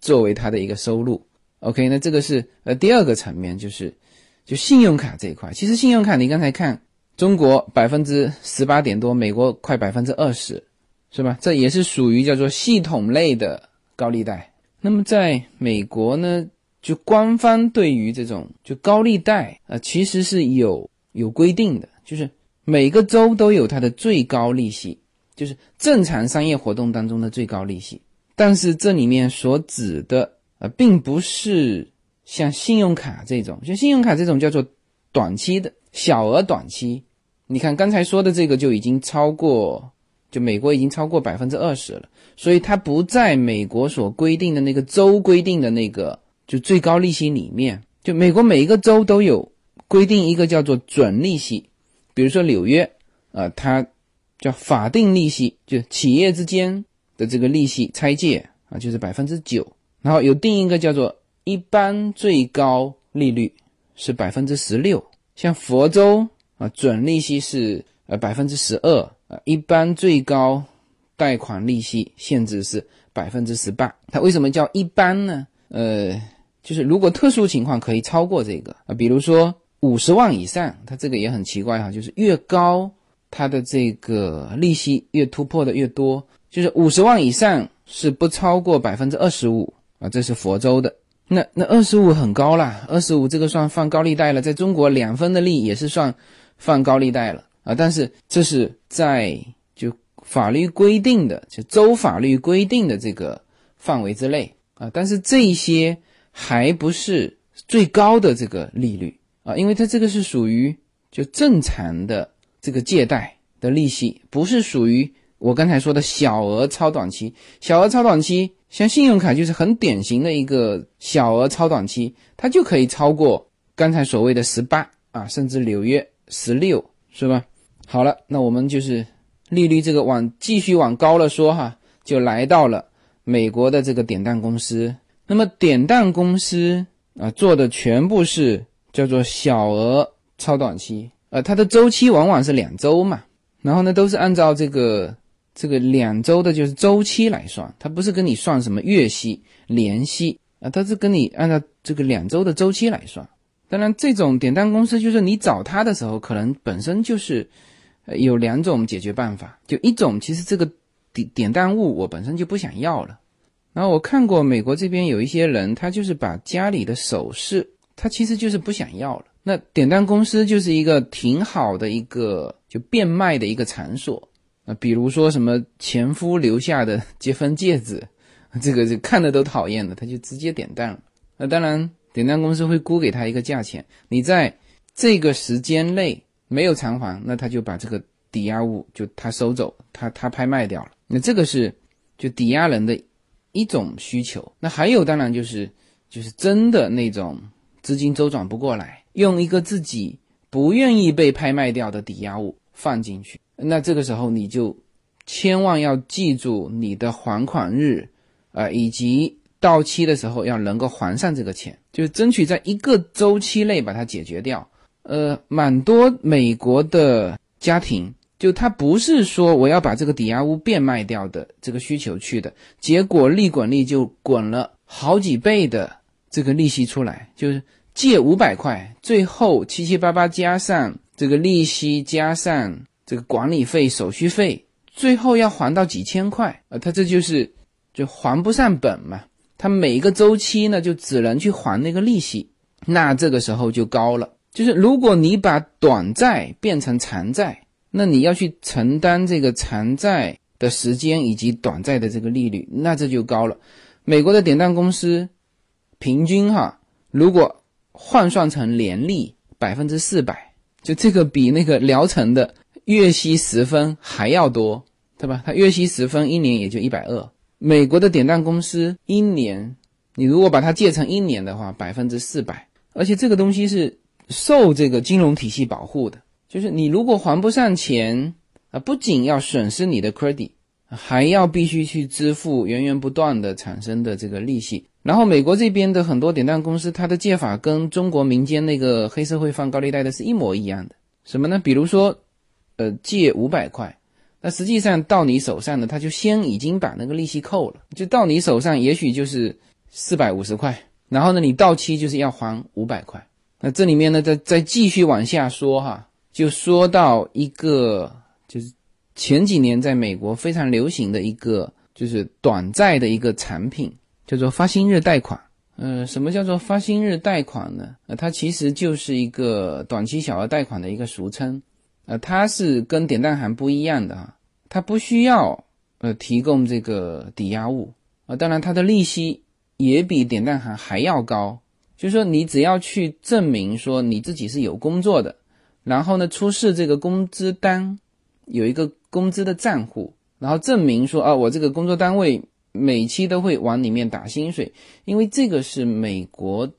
作为他的一个收入。OK，那这个是呃第二个层面就是。就信用卡这一块，其实信用卡你刚才看，中国百分之十八点多，美国快百分之二十，是吧？这也是属于叫做系统类的高利贷。那么在美国呢，就官方对于这种就高利贷啊，其实是有有规定的，就是每个州都有它的最高利息，就是正常商业活动当中的最高利息。但是这里面所指的啊，并不是。像信用卡这种，像信用卡这种叫做短期的小额短期，你看刚才说的这个就已经超过，就美国已经超过百分之二十了，所以它不在美国所规定的那个州规定的那个就最高利息里面。就美国每一个州都有规定一个叫做准利息，比如说纽约，啊，它叫法定利息，就企业之间的这个利息拆借啊，就是百分之九，然后有定一个叫做。一般最高利率是百分之十六，像佛州啊，准利息是呃百分之十二啊，一般最高贷款利息限制是百分之十八。它为什么叫一般呢？呃，就是如果特殊情况可以超过这个啊，比如说五十万以上，它这个也很奇怪哈，就是越高它的这个利息越突破的越多，就是五十万以上是不超过百分之二十五啊，这是佛州的。那那二十五很高了，二十五这个算放高利贷了，在中国两分的利也是算放高利贷了啊。但是这是在就法律规定的就州法律规定的这个范围之内啊。但是这些还不是最高的这个利率啊，因为它这个是属于就正常的这个借贷的利息，不是属于我刚才说的小额超短期，小额超短期。像信用卡就是很典型的一个小额超短期，它就可以超过刚才所谓的十八啊，甚至纽约十六，是吧？好了，那我们就是利率这个往继续往高了说哈，就来到了美国的这个典当公司。那么典当公司啊做的全部是叫做小额超短期，呃，它的周期往往是两周嘛，然后呢都是按照这个。这个两周的就是周期来算，它不是跟你算什么月息、年息啊，它是跟你按照这个两周的周期来算。当然，这种典当公司就是你找他的时候，可能本身就是有两种解决办法，就一种其实这个典典当物我本身就不想要了。然后我看过美国这边有一些人，他就是把家里的首饰，他其实就是不想要了。那典当公司就是一个挺好的一个就变卖的一个场所。啊，比如说什么前夫留下的 结婚戒指，这个就看的都讨厌的，他就直接点单了。那当然，点单公司会估给他一个价钱，你在这个时间内没有偿还，那他就把这个抵押物就他收走，他他拍卖掉了。那这个是就抵押人的一种需求。那还有当然就是就是真的那种资金周转不过来，用一个自己不愿意被拍卖掉的抵押物放进去。那这个时候你就千万要记住你的还款日，啊，以及到期的时候要能够还上这个钱，就是争取在一个周期内把它解决掉。呃，蛮多美国的家庭就他不是说我要把这个抵押物变卖掉的这个需求去的，结果利滚利就滚了好几倍的这个利息出来，就是借五百块，最后七七八八加上这个利息加上这个管理费、手续费，最后要还到几千块啊！他这就是就还不上本嘛。他每一个周期呢，就只能去还那个利息，那这个时候就高了。就是如果你把短债变成长债，那你要去承担这个长债的时间以及短债的这个利率，那这就高了。美国的典当公司平均哈，如果换算成年利百分之四百，就这个比那个聊城的月息十分还要多，对吧？它月息十分一年也就一百二。美国的典当公司一年，你如果把它借成一年的话，百分之四百，而且这个东西是受这个金融体系保护的。就是你如果还不上钱啊，不仅要损失你的 credit，还要必须去支付源源不断的产生的这个利息。然后美国这边的很多典当公司，它的借法跟中国民间那个黑社会放高利贷的是一模一样的。什么呢？比如说，呃，借五百块，那实际上到你手上呢，他就先已经把那个利息扣了，就到你手上也许就是四百五十块，然后呢，你到期就是要还五百块。那这里面呢，再再继续往下说哈。就说到一个，前几年在美国非常流行的一个，就是短债的一个产品，叫做发薪日贷款。呃，什么叫做发薪日贷款呢？呃，它其实就是一个短期小额贷款的一个俗称。呃，它是跟典当行不一样的啊，它不需要呃提供这个抵押物啊，当然它的利息也比典当行还要高。就是说，你只要去证明说你自己是有工作的。然后呢，出示这个工资单，有一个工资的账户，然后证明说啊，我这个工作单位每期都会往里面打薪水，因为这个是美国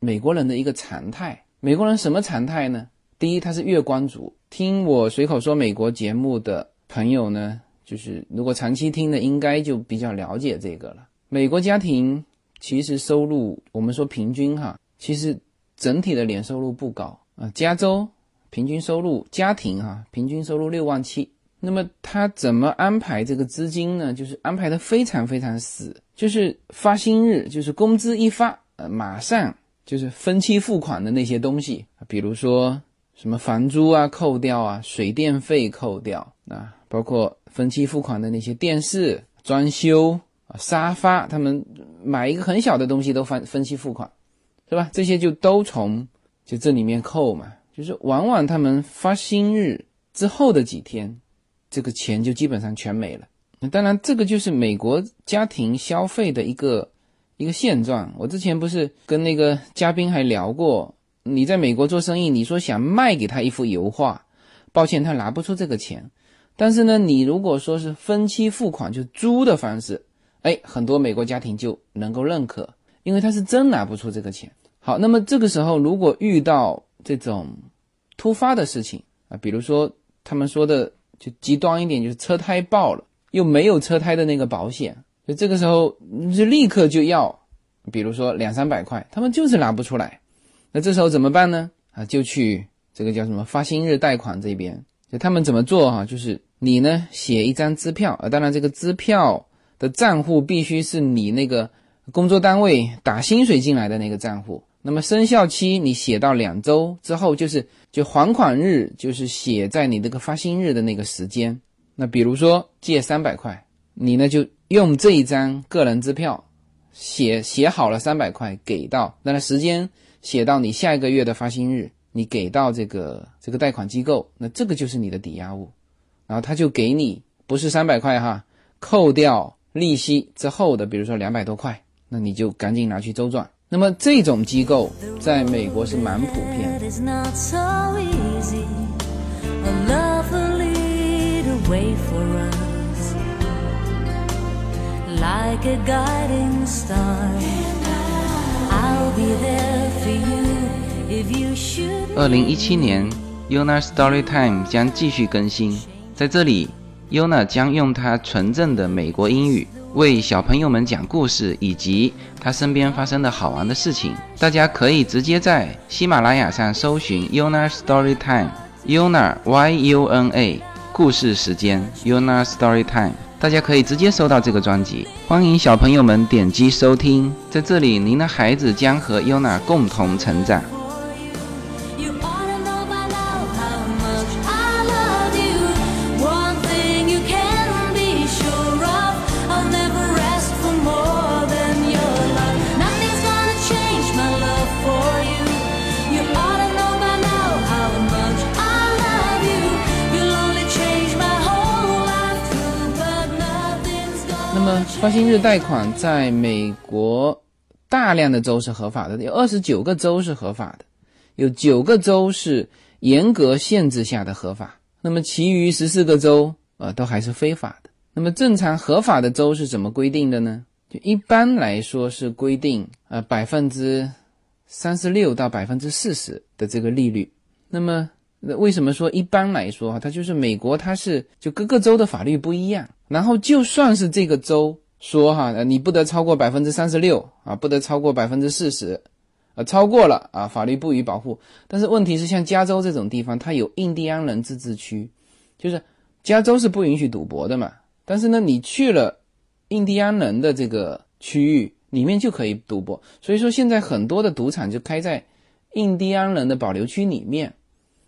美国人的一个常态。美国人什么常态呢？第一，他是月光族。听我随口说美国节目的朋友呢，就是如果长期听的，应该就比较了解这个了。美国家庭其实收入，我们说平均哈，其实整体的年收入不高啊，加州。平均收入家庭哈，平均收入六万七。那么他怎么安排这个资金呢？就是安排的非常非常死，就是发薪日，就是工资一发，呃，马上就是分期付款的那些东西，比如说什么房租啊扣掉啊，水电费扣掉啊，包括分期付款的那些电视、装修啊、沙发，他们买一个很小的东西都分分期付款，是吧？这些就都从就这里面扣嘛。就是往往他们发薪日之后的几天，这个钱就基本上全没了。那当然，这个就是美国家庭消费的一个一个现状。我之前不是跟那个嘉宾还聊过，你在美国做生意，你说想卖给他一幅油画，抱歉，他拿不出这个钱。但是呢，你如果说是分期付款，就租的方式，哎，很多美国家庭就能够认可，因为他是真拿不出这个钱。好，那么这个时候如果遇到这种突发的事情啊，比如说他们说的就极端一点，就是车胎爆了，又没有车胎的那个保险，就这个时候就立刻就要，比如说两三百块，他们就是拿不出来，那这时候怎么办呢？啊，就去这个叫什么发薪日贷款这边，就他们怎么做哈？就是你呢写一张支票啊，当然这个支票的账户必须是你那个工作单位打薪水进来的那个账户。那么生效期你写到两周之后，就是就还款日就是写在你这个发薪日的那个时间。那比如说借三百块，你呢就用这一张个人支票写写好了三百块给到，那时间写到你下一个月的发薪日，你给到这个这个贷款机构，那这个就是你的抵押物，然后他就给你不是三百块哈，扣掉利息之后的，比如说两百多块，那你就赶紧拿去周转。那么这种机构在美国是蛮普遍的。二零一七年，Yuna Storytime 将继续更新，在这里，Yuna 将用她纯正的美国英语。为小朋友们讲故事，以及他身边发生的好玩的事情，大家可以直接在喜马拉雅上搜寻 Yuna Story Time，Yuna Y U N A。故事时间 Yuna Story Time，大家可以直接收到这个专辑。欢迎小朋友们点击收听，在这里，您的孩子将和 Yuna 共同成长。Gonna 那么发行日贷款在美国大量的州是合法的，有二十九个州是合法的，有九个州是严格限制下的合法，那么其余十四个州呃都还是非法的。那么正常合法的州是怎么规定的呢？就一般来说是规定呃百分之三十六到百分之四十的这个利率。那么那为什么说一般来说哈？它就是美国它是就各个州的法律不一样，然后就算是这个州说哈，你不得超过百分之三十六啊，不得超过百分之四十，呃，超过了啊，法律不予保护。但是问题是，像加州这种地方，它有印第安人自治区，就是加州是不允许赌博的嘛。但是呢，你去了印第安人的这个区域里面就可以赌博，所以说现在很多的赌场就开在印第安人的保留区里面。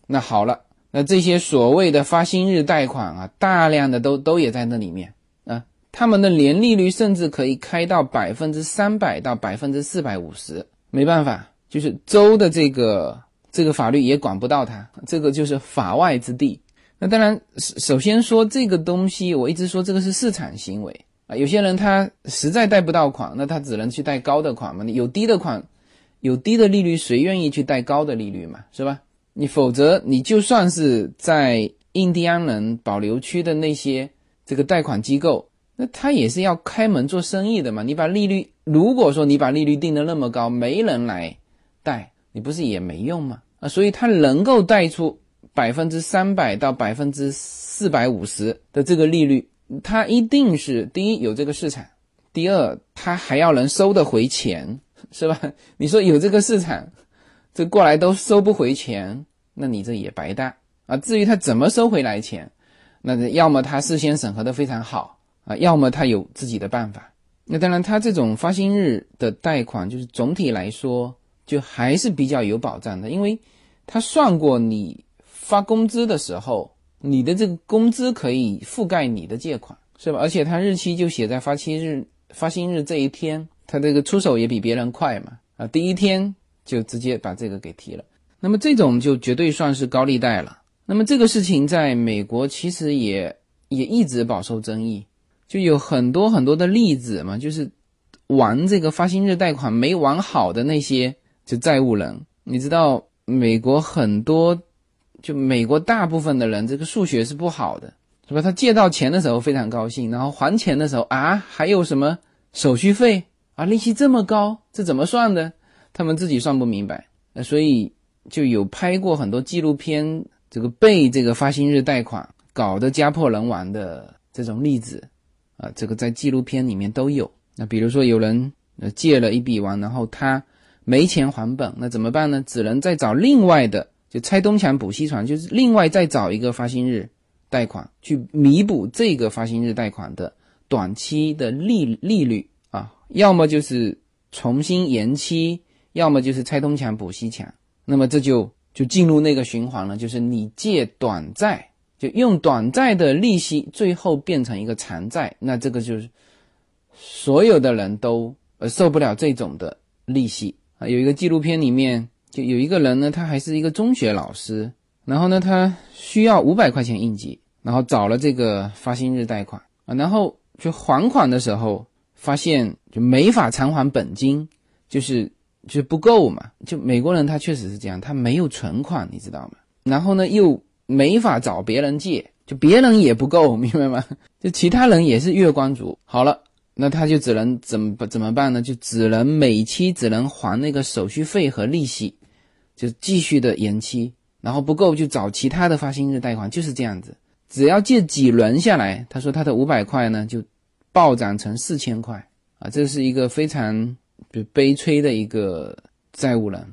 那好了，那这些所谓的发薪日贷款啊，大量的都都也在那里面，他们的年利率甚至可以开到百分之三百到百分之四百五十，没办法，就是州的这个这个法律也管不到它，这个就是法外之地。那当然，首首先说这个东西，我一直说这个是市场行为啊。有些人他实在贷不到款，那他只能去贷高的款嘛。你有低的款，有低的利率，谁愿意去贷高的利率嘛？是吧？你否则你就算是在印第安人保留区的那些这个贷款机构，那他也是要开门做生意的嘛。你把利率，如果说你把利率定的那么高，没人来贷，你不是也没用吗？啊，所以他能够贷出百分之三百到百分之四百五十的这个利率，他一定是第一有这个市场，第二他还要能收得回钱，是吧？你说有这个市场，这过来都收不回钱，那你这也白搭啊。至于他怎么收回来钱，那要么他事先审核的非常好啊，要么他有自己的办法。那当然，他这种发薪日的贷款，就是总体来说就还是比较有保障的，因为他算过你发工资的时候，你的这个工资可以覆盖你的借款，是吧？而且他日期就写在发期日、发薪日这一天，他这个出手也比别人快嘛啊，第一天就直接把这个给提了。那么这种就绝对算是高利贷了。那么这个事情在美国其实也也一直饱受争议，就有很多很多的例子嘛，就是玩这个发薪日贷款没玩好的那些就债务人，你知道美国很多就美国大部分的人这个数学是不好的，是吧？他借到钱的时候非常高兴，然后还钱的时候啊还有什么手续费？啊，利息这么高，这怎么算的？他们自己算不明白，呃，所以就有拍过很多纪录片，这个被这个发薪日贷款搞得家破人亡的这种例子，啊，这个在纪录片里面都有。那比如说有人借了一笔完，然后他没钱还本，那怎么办呢？只能再找另外的，就拆东墙补西墙，就是另外再找一个发薪日贷款去弥补这个发薪日贷款的短期的利利率啊，要么就是重新延期。要么就是拆东墙补西墙，那么这就就进入那个循环了，就是你借短债，就用短债的利息，最后变成一个长债，那这个就是所有的人都呃受不了这种的利息啊。有一个纪录片里面就有一个人呢，他还是一个中学老师，然后呢他需要五百块钱应急，然后找了这个发薪日贷款啊，然后就还款的时候发现就没法偿还本金，就是。就是不够嘛，就美国人他确实是这样，他没有存款，你知道吗？然后呢，又没法找别人借，就别人也不够，明白吗？就其他人也是月光族。好了，那他就只能怎么怎么办呢？就只能每期只能还那个手续费和利息，就继续的延期，然后不够就找其他的发薪日贷款，就是这样子。只要借几轮下来，他说他的五百块呢就暴涨成四千块啊，这是一个非常。悲催的一个债务人，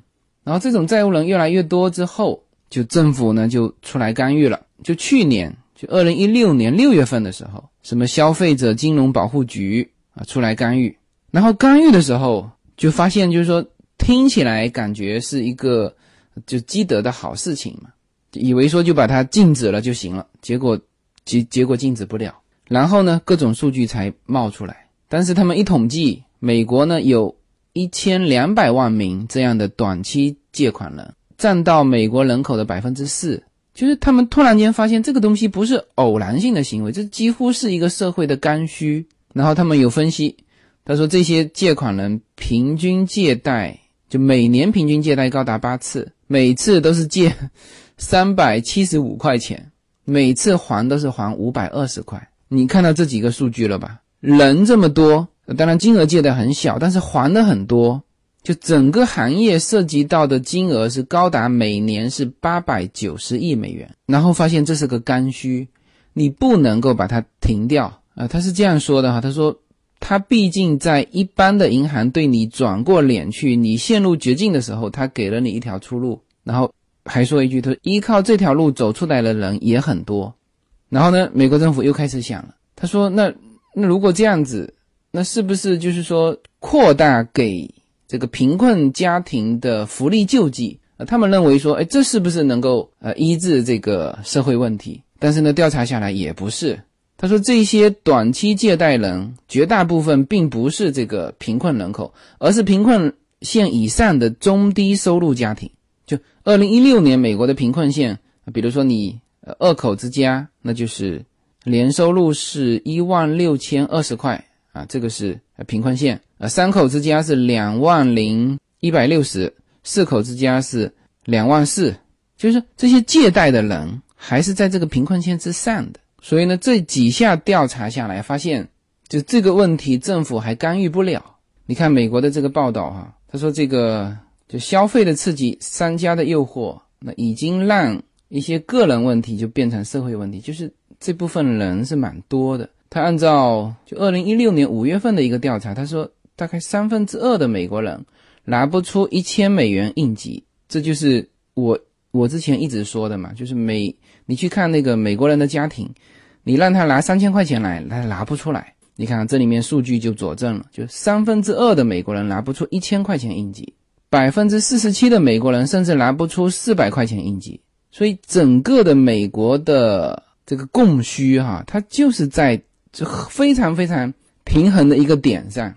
然后这种债务人越来越多之后，就政府呢就出来干预了。就去年，就二零一六年六月份的时候，什么消费者金融保护局啊出来干预，然后干预的时候就发现，就是说听起来感觉是一个就积德的好事情嘛，以为说就把它禁止了就行了，结果结结果禁止不了，然后呢各种数据才冒出来，但是他们一统计，美国呢有一千两百万名这样的短期借款人。占到美国人口的百分之四，就是他们突然间发现这个东西不是偶然性的行为，这几乎是一个社会的刚需。然后他们有分析，他说这些借款人平均借贷就每年平均借贷高达八次，每次都是借三百七十五块钱，每次还都是还五百二十块。你看到这几个数据了吧？人这么多，当然金额借的很小，但是还的很多。就整个行业涉及到的金额是高达每年是八百九十亿美元，然后发现这是个刚需，你不能够把它停掉啊！他是这样说的哈，他说他毕竟在一般的银行对你转过脸去，你陷入绝境的时候，他给了你一条出路，然后还说一句，他说依靠这条路走出来的人也很多。然后呢，美国政府又开始想了，他说那那如果这样子，那是不是就是说扩大给？这个贫困家庭的福利救济，呃，他们认为说，哎，这是不是能够呃医治这个社会问题？但是呢，调查下来也不是。他说，这些短期借贷人绝大部分并不是这个贫困人口，而是贫困线以上的中低收入家庭。就二零一六年美国的贫困线，比如说你二口之家，那就是年收入是一万六千二十块啊，这个是贫困线。呃，三口之家是两万零一百六十，四口之家是两万四，就是这些借贷的人还是在这个贫困线之上的。所以呢，这几下调查下来，发现就这个问题，政府还干预不了。你看美国的这个报道哈，他说这个就消费的刺激、商家的诱惑，那已经让一些个人问题就变成社会问题，就是这部分人是蛮多的。他按照就二零一六年五月份的一个调查，他说。大概三分之二的美国人拿不出一千美元应急，这就是我我之前一直说的嘛，就是美你去看那个美国人的家庭，你让他拿三千块钱来，他拿不出来。你看这里面数据就佐证了，就三分之二的美国人拿不出一千块钱应急，百分之四十七的美国人甚至拿不出四百块钱应急。所以整个的美国的这个供需哈，它就是在这非常非常平衡的一个点上。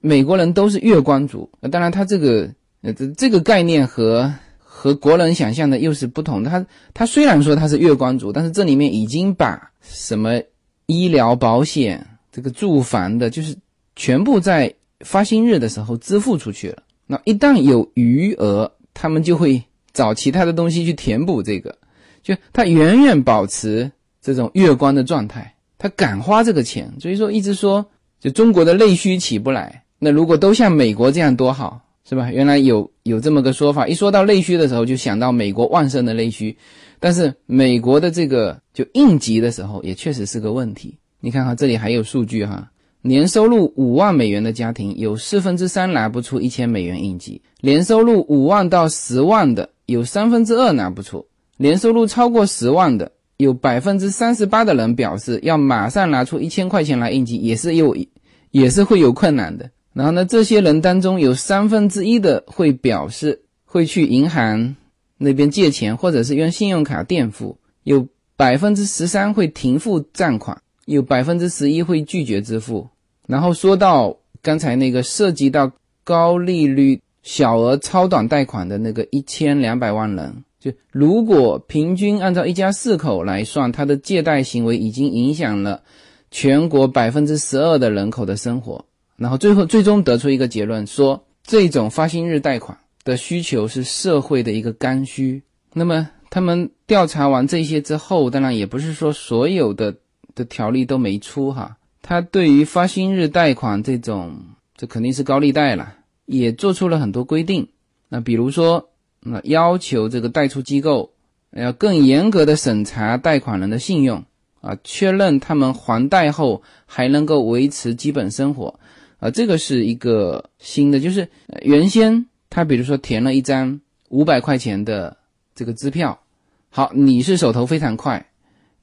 美国人都是月光族，那当然他这个呃这这个概念和和国人想象的又是不同的。他他虽然说他是月光族，但是这里面已经把什么医疗保险、这个住房的，就是全部在发薪日的时候支付出去了。那一旦有余额，他们就会找其他的东西去填补这个，就他远远保持这种月光的状态，他敢花这个钱。所以说一直说，就中国的内需起不来。那如果都像美国这样多好，是吧？原来有有这么个说法，一说到内需的时候，就想到美国旺盛的内需。但是美国的这个就应急的时候，也确实是个问题。你看哈，这里还有数据哈，年收入五万美元的家庭有四分之三拿不出一千美元应急，年收入五万到十万的有三分之二拿不出，年收入超过十万的有百分之三十八的人表示要马上拿出一千块钱来应急，也是有也是会有困难的。然后呢，这些人当中有三分之一的会表示会去银行那边借钱，或者是用信用卡垫付；有百分之十三会停付账款；有百分之十一会拒绝支付。然后说到刚才那个涉及到高利率小额超短贷款的那个一千两百万人，就如果平均按照一家四口来算，他的借贷行为已经影响了全国百分之十二的人口的生活。然后最后最终得出一个结论，说这种发薪日贷款的需求是社会的一个刚需。那么他们调查完这些之后，当然也不是说所有的的条例都没出哈。他对于发薪日贷款这种，这肯定是高利贷了，也做出了很多规定。那比如说，那要求这个贷出机构要更严格的审查贷款人的信用啊，确认他们还贷后还能够维持基本生活。啊，这个是一个新的，就是原先他比如说填了一张五百块钱的这个支票，好，你是手头非常快，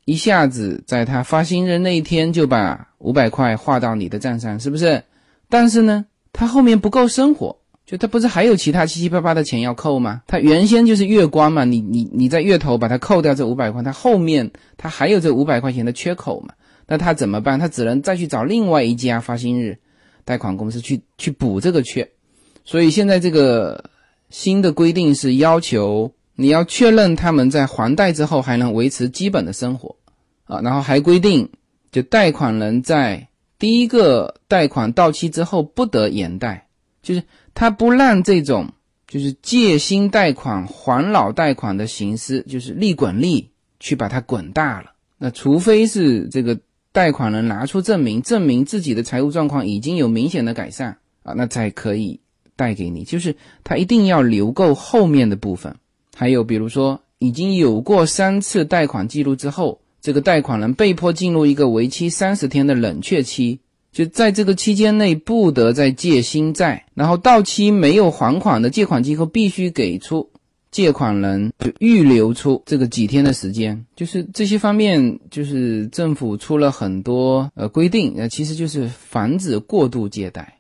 一下子在他发薪日那一天就把五百块划到你的账上，是不是？但是呢，他后面不够生活，就他不是还有其他七七八八的钱要扣吗？他原先就是月光嘛，你你你在月头把它扣掉这五百块，他后面他还有这五百块钱的缺口嘛？那他怎么办？他只能再去找另外一家发薪日贷款公司去去补这个缺。所以现在这个新的规定是要求你要确认他们在还贷之后还能维持基本的生活啊，然后还规定，就贷款人在第一个贷款到期之后不得延贷，就是他不让这种就是借新贷款还老贷款的形式，就是利滚利去把它滚大了。那除非是这个。贷款人拿出证明，证明自己的财务状况已经有明显的改善啊，那才可以贷给你。就是他一定要留够后面的部分。还有比如说，已经有过三次贷款记录之后，这个贷款人被迫进入一个为期三十天的冷却期，就在这个期间内不得再借新债，然后到期没有还款的借款机构必须给出。借款人就预留出这个几天的时间，就是这些方面，就是政府出了很多呃规定，呃，其实就是防止过度借贷。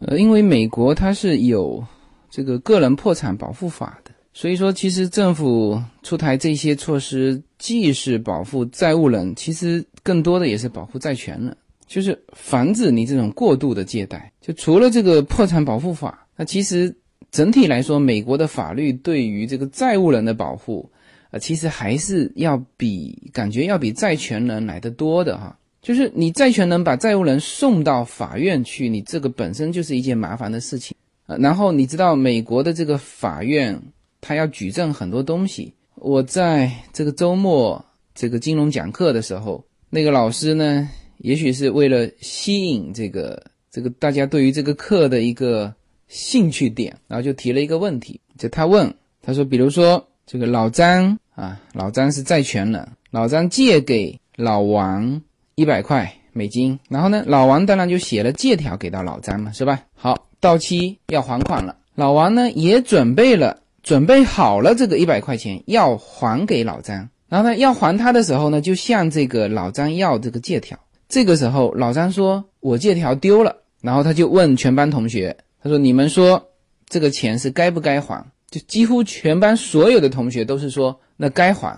呃，因为美国它是有这个个人破产保护法的，所以说其实政府出台这些措施，既是保护债务人，其实更多的也是保护债权人，就是防止你这种过度的借贷。就除了这个破产保护法，那其实。整体来说，美国的法律对于这个债务人的保护，呃，其实还是要比感觉要比债权人来的多的哈。就是你债权人把债务人送到法院去，你这个本身就是一件麻烦的事情呃，然后你知道美国的这个法院，他要举证很多东西。我在这个周末这个金融讲课的时候，那个老师呢，也许是为了吸引这个这个大家对于这个课的一个。兴趣点，然后就提了一个问题，就他问他说，比如说这个老张啊，老张是债权人，老张借给老王一百块美金，然后呢，老王当然就写了借条给到老张嘛，是吧？好，到期要还款了，老王呢也准备了，准备好了这个一百块钱要还给老张，然后呢要还他的时候呢，就向这个老张要这个借条，这个时候老张说我借条丢了，然后他就问全班同学。他说：“你们说这个钱是该不该还？就几乎全班所有的同学都是说那该还，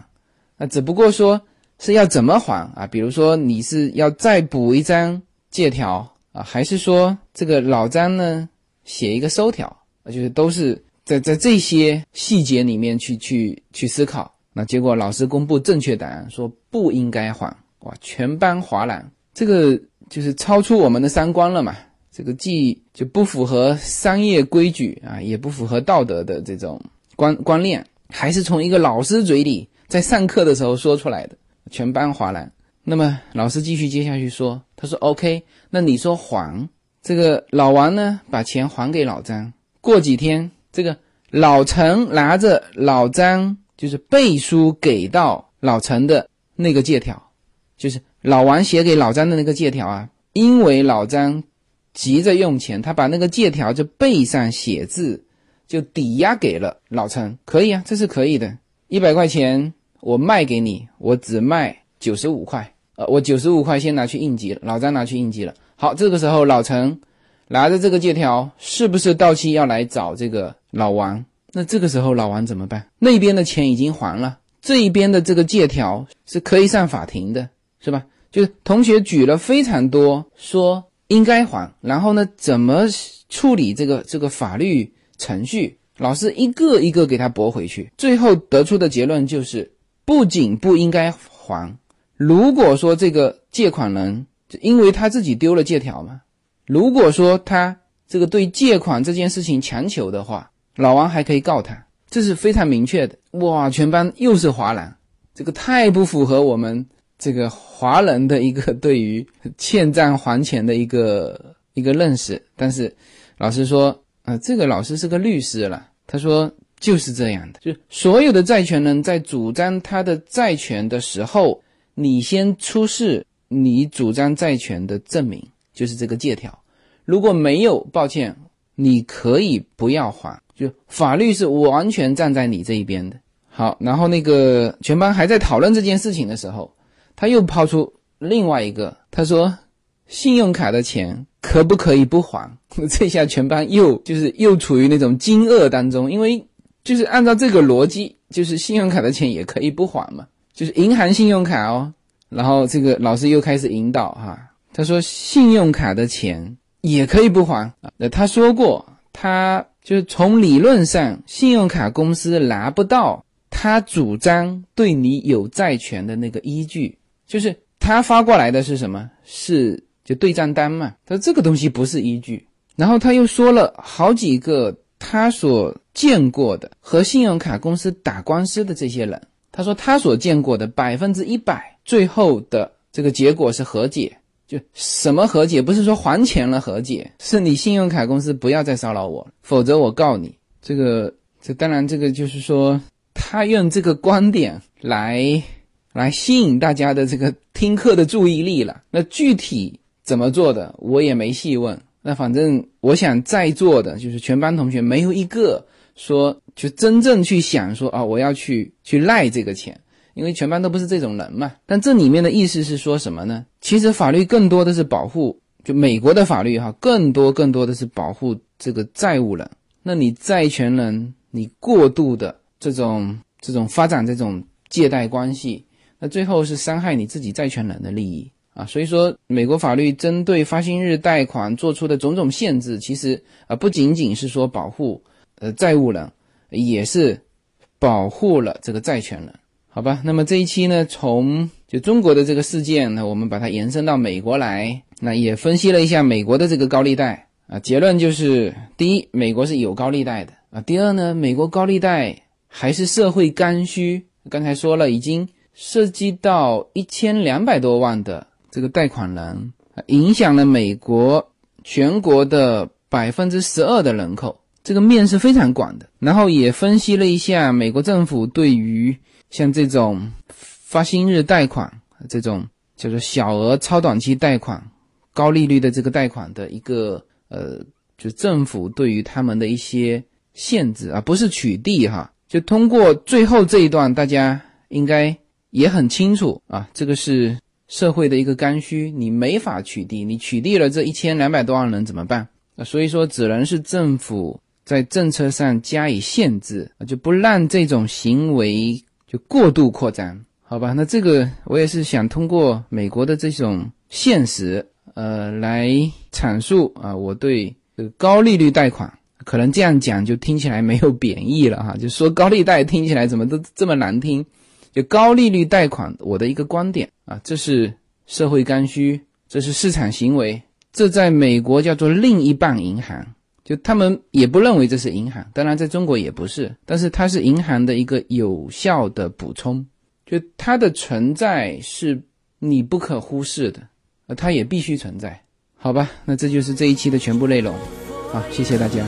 那只不过说是要怎么还啊？比如说你是要再补一张借条啊，还是说这个老张呢写一个收条？啊，就是都是在在这些细节里面去去去思考。那结果老师公布正确答案，说不应该还。哇，全班哗然，这个就是超出我们的三观了嘛。”这个既就不符合商业规矩啊，也不符合道德的这种观观念，还是从一个老师嘴里在上课的时候说出来的，全班哗然。那么老师继续接下去说，他说：“OK，那你说还这个老王呢，把钱还给老张。过几天，这个老陈拿着老张就是背书给到老陈的那个借条，就是老王写给老张的那个借条啊，因为老张。”急着用钱，他把那个借条就背上写字，就抵押给了老陈。可以啊，这是可以的。一百块钱我卖给你，我只卖九十五块。呃，我九十五块先拿去应急了，老张拿去应急了。好，这个时候老陈拿着这个借条，是不是到期要来找这个老王？那这个时候老王怎么办？那边的钱已经还了，这一边的这个借条是可以上法庭的，是吧？就是同学举了非常多说。应该还，然后呢？怎么处理这个这个法律程序？老师一个一个给他驳回去，最后得出的结论就是：不仅不应该还，如果说这个借款人因为他自己丢了借条嘛，如果说他这个对借款这件事情强求的话，老王还可以告他，这是非常明确的。哇，全班又是哗然，这个太不符合我们。这个华人的一个对于欠账还钱的一个一个认识，但是老师说，啊，这个老师是个律师了。他说就是这样的，就所有的债权人在主张他的债权的时候，你先出示你主张债权的证明，就是这个借条。如果没有，抱歉，你可以不要还，就法律是完全站在你这一边的。好，然后那个全班还在讨论这件事情的时候。他又抛出另外一个，他说信用卡的钱可不可以不还？这下全班又就是又处于那种惊愕当中，因为就是按照这个逻辑，就是信用卡的钱也可以不还嘛，就是银行信用卡哦。然后这个老师又开始引导哈，他说信用卡的钱也可以不还啊。那他说过，他就是从理论上，信用卡公司拿不到他主张对你有债权的那个依据，就是他发过来的是什么？是就对账单嘛？他说这个东西不是依据。然后他又说了好几个他所见过的和信用卡公司打官司的这些人，他说他所见过的百分之一百最后的这个结果是和解，就什么和解？不是说还钱了和解，是你信用卡公司不要再骚扰我，否则我告你。这个这当然这个就是说他用这个观点来来吸引大家的这个听课的注意力了。那具体怎么做的，我也没细问。那反正我想在座的就是全班同学没有一个说就真正去想说啊我要去去赖这个钱，因为全班都不是这种人嘛。但这里面的意思是说什么呢？其实法律更多的是保护，就美国的法律哈，更多更多的是保护这个债务人。那你债权人你过度的这种这种发展这种借贷关系，那最后是伤害你自己债权人的利益。啊，所以说美国法律针对发行日贷款做出的种种限制，其实啊不仅仅是说保护呃债务人，也是保护了这个债权人，好吧？那么这一期呢，从就中国的这个事件，呢我们把它延伸到美国来，那也分析了一下美国的这个高利贷啊，结论就是：第一，美国是有高利贷的啊；第二呢，美国高利贷还是社会刚需，刚才说了，已经涉及到一千两百多万的。这个贷款人影响了美国全国的百分之十二的人口，这个面是非常广的。然后也分析了一下美国政府对于像这种发薪日贷款这种叫做小额超短期贷款、高利率的这个贷款的一个呃，就政府对于他们的一些限制啊，不是取缔哈，就通过最后这一段，大家应该也很清楚啊，这个是。社会的一个刚需，你没法取缔，你取缔了这一千两百多万人怎么办？那所以说，只能是政府在政策上加以限制，就不让这种行为就过度扩张，好吧？那这个我也是想通过美国的这种现实，呃，来阐述啊，我对这个高利率贷款，可能这样讲就听起来没有贬义了哈，就说高利贷听起来怎么都这么难听。高利率贷款，我的一个观点啊，这是社会刚需，这是市场行为，这在美国叫做另一半银行，就他们也不认为这是银行，当然在中国也不是，但是它是银行的一个有效的补充，就它的存在是你不可忽视的，呃，它也必须存在，好吧？那这就是这一期的全部内容，好，谢谢大家。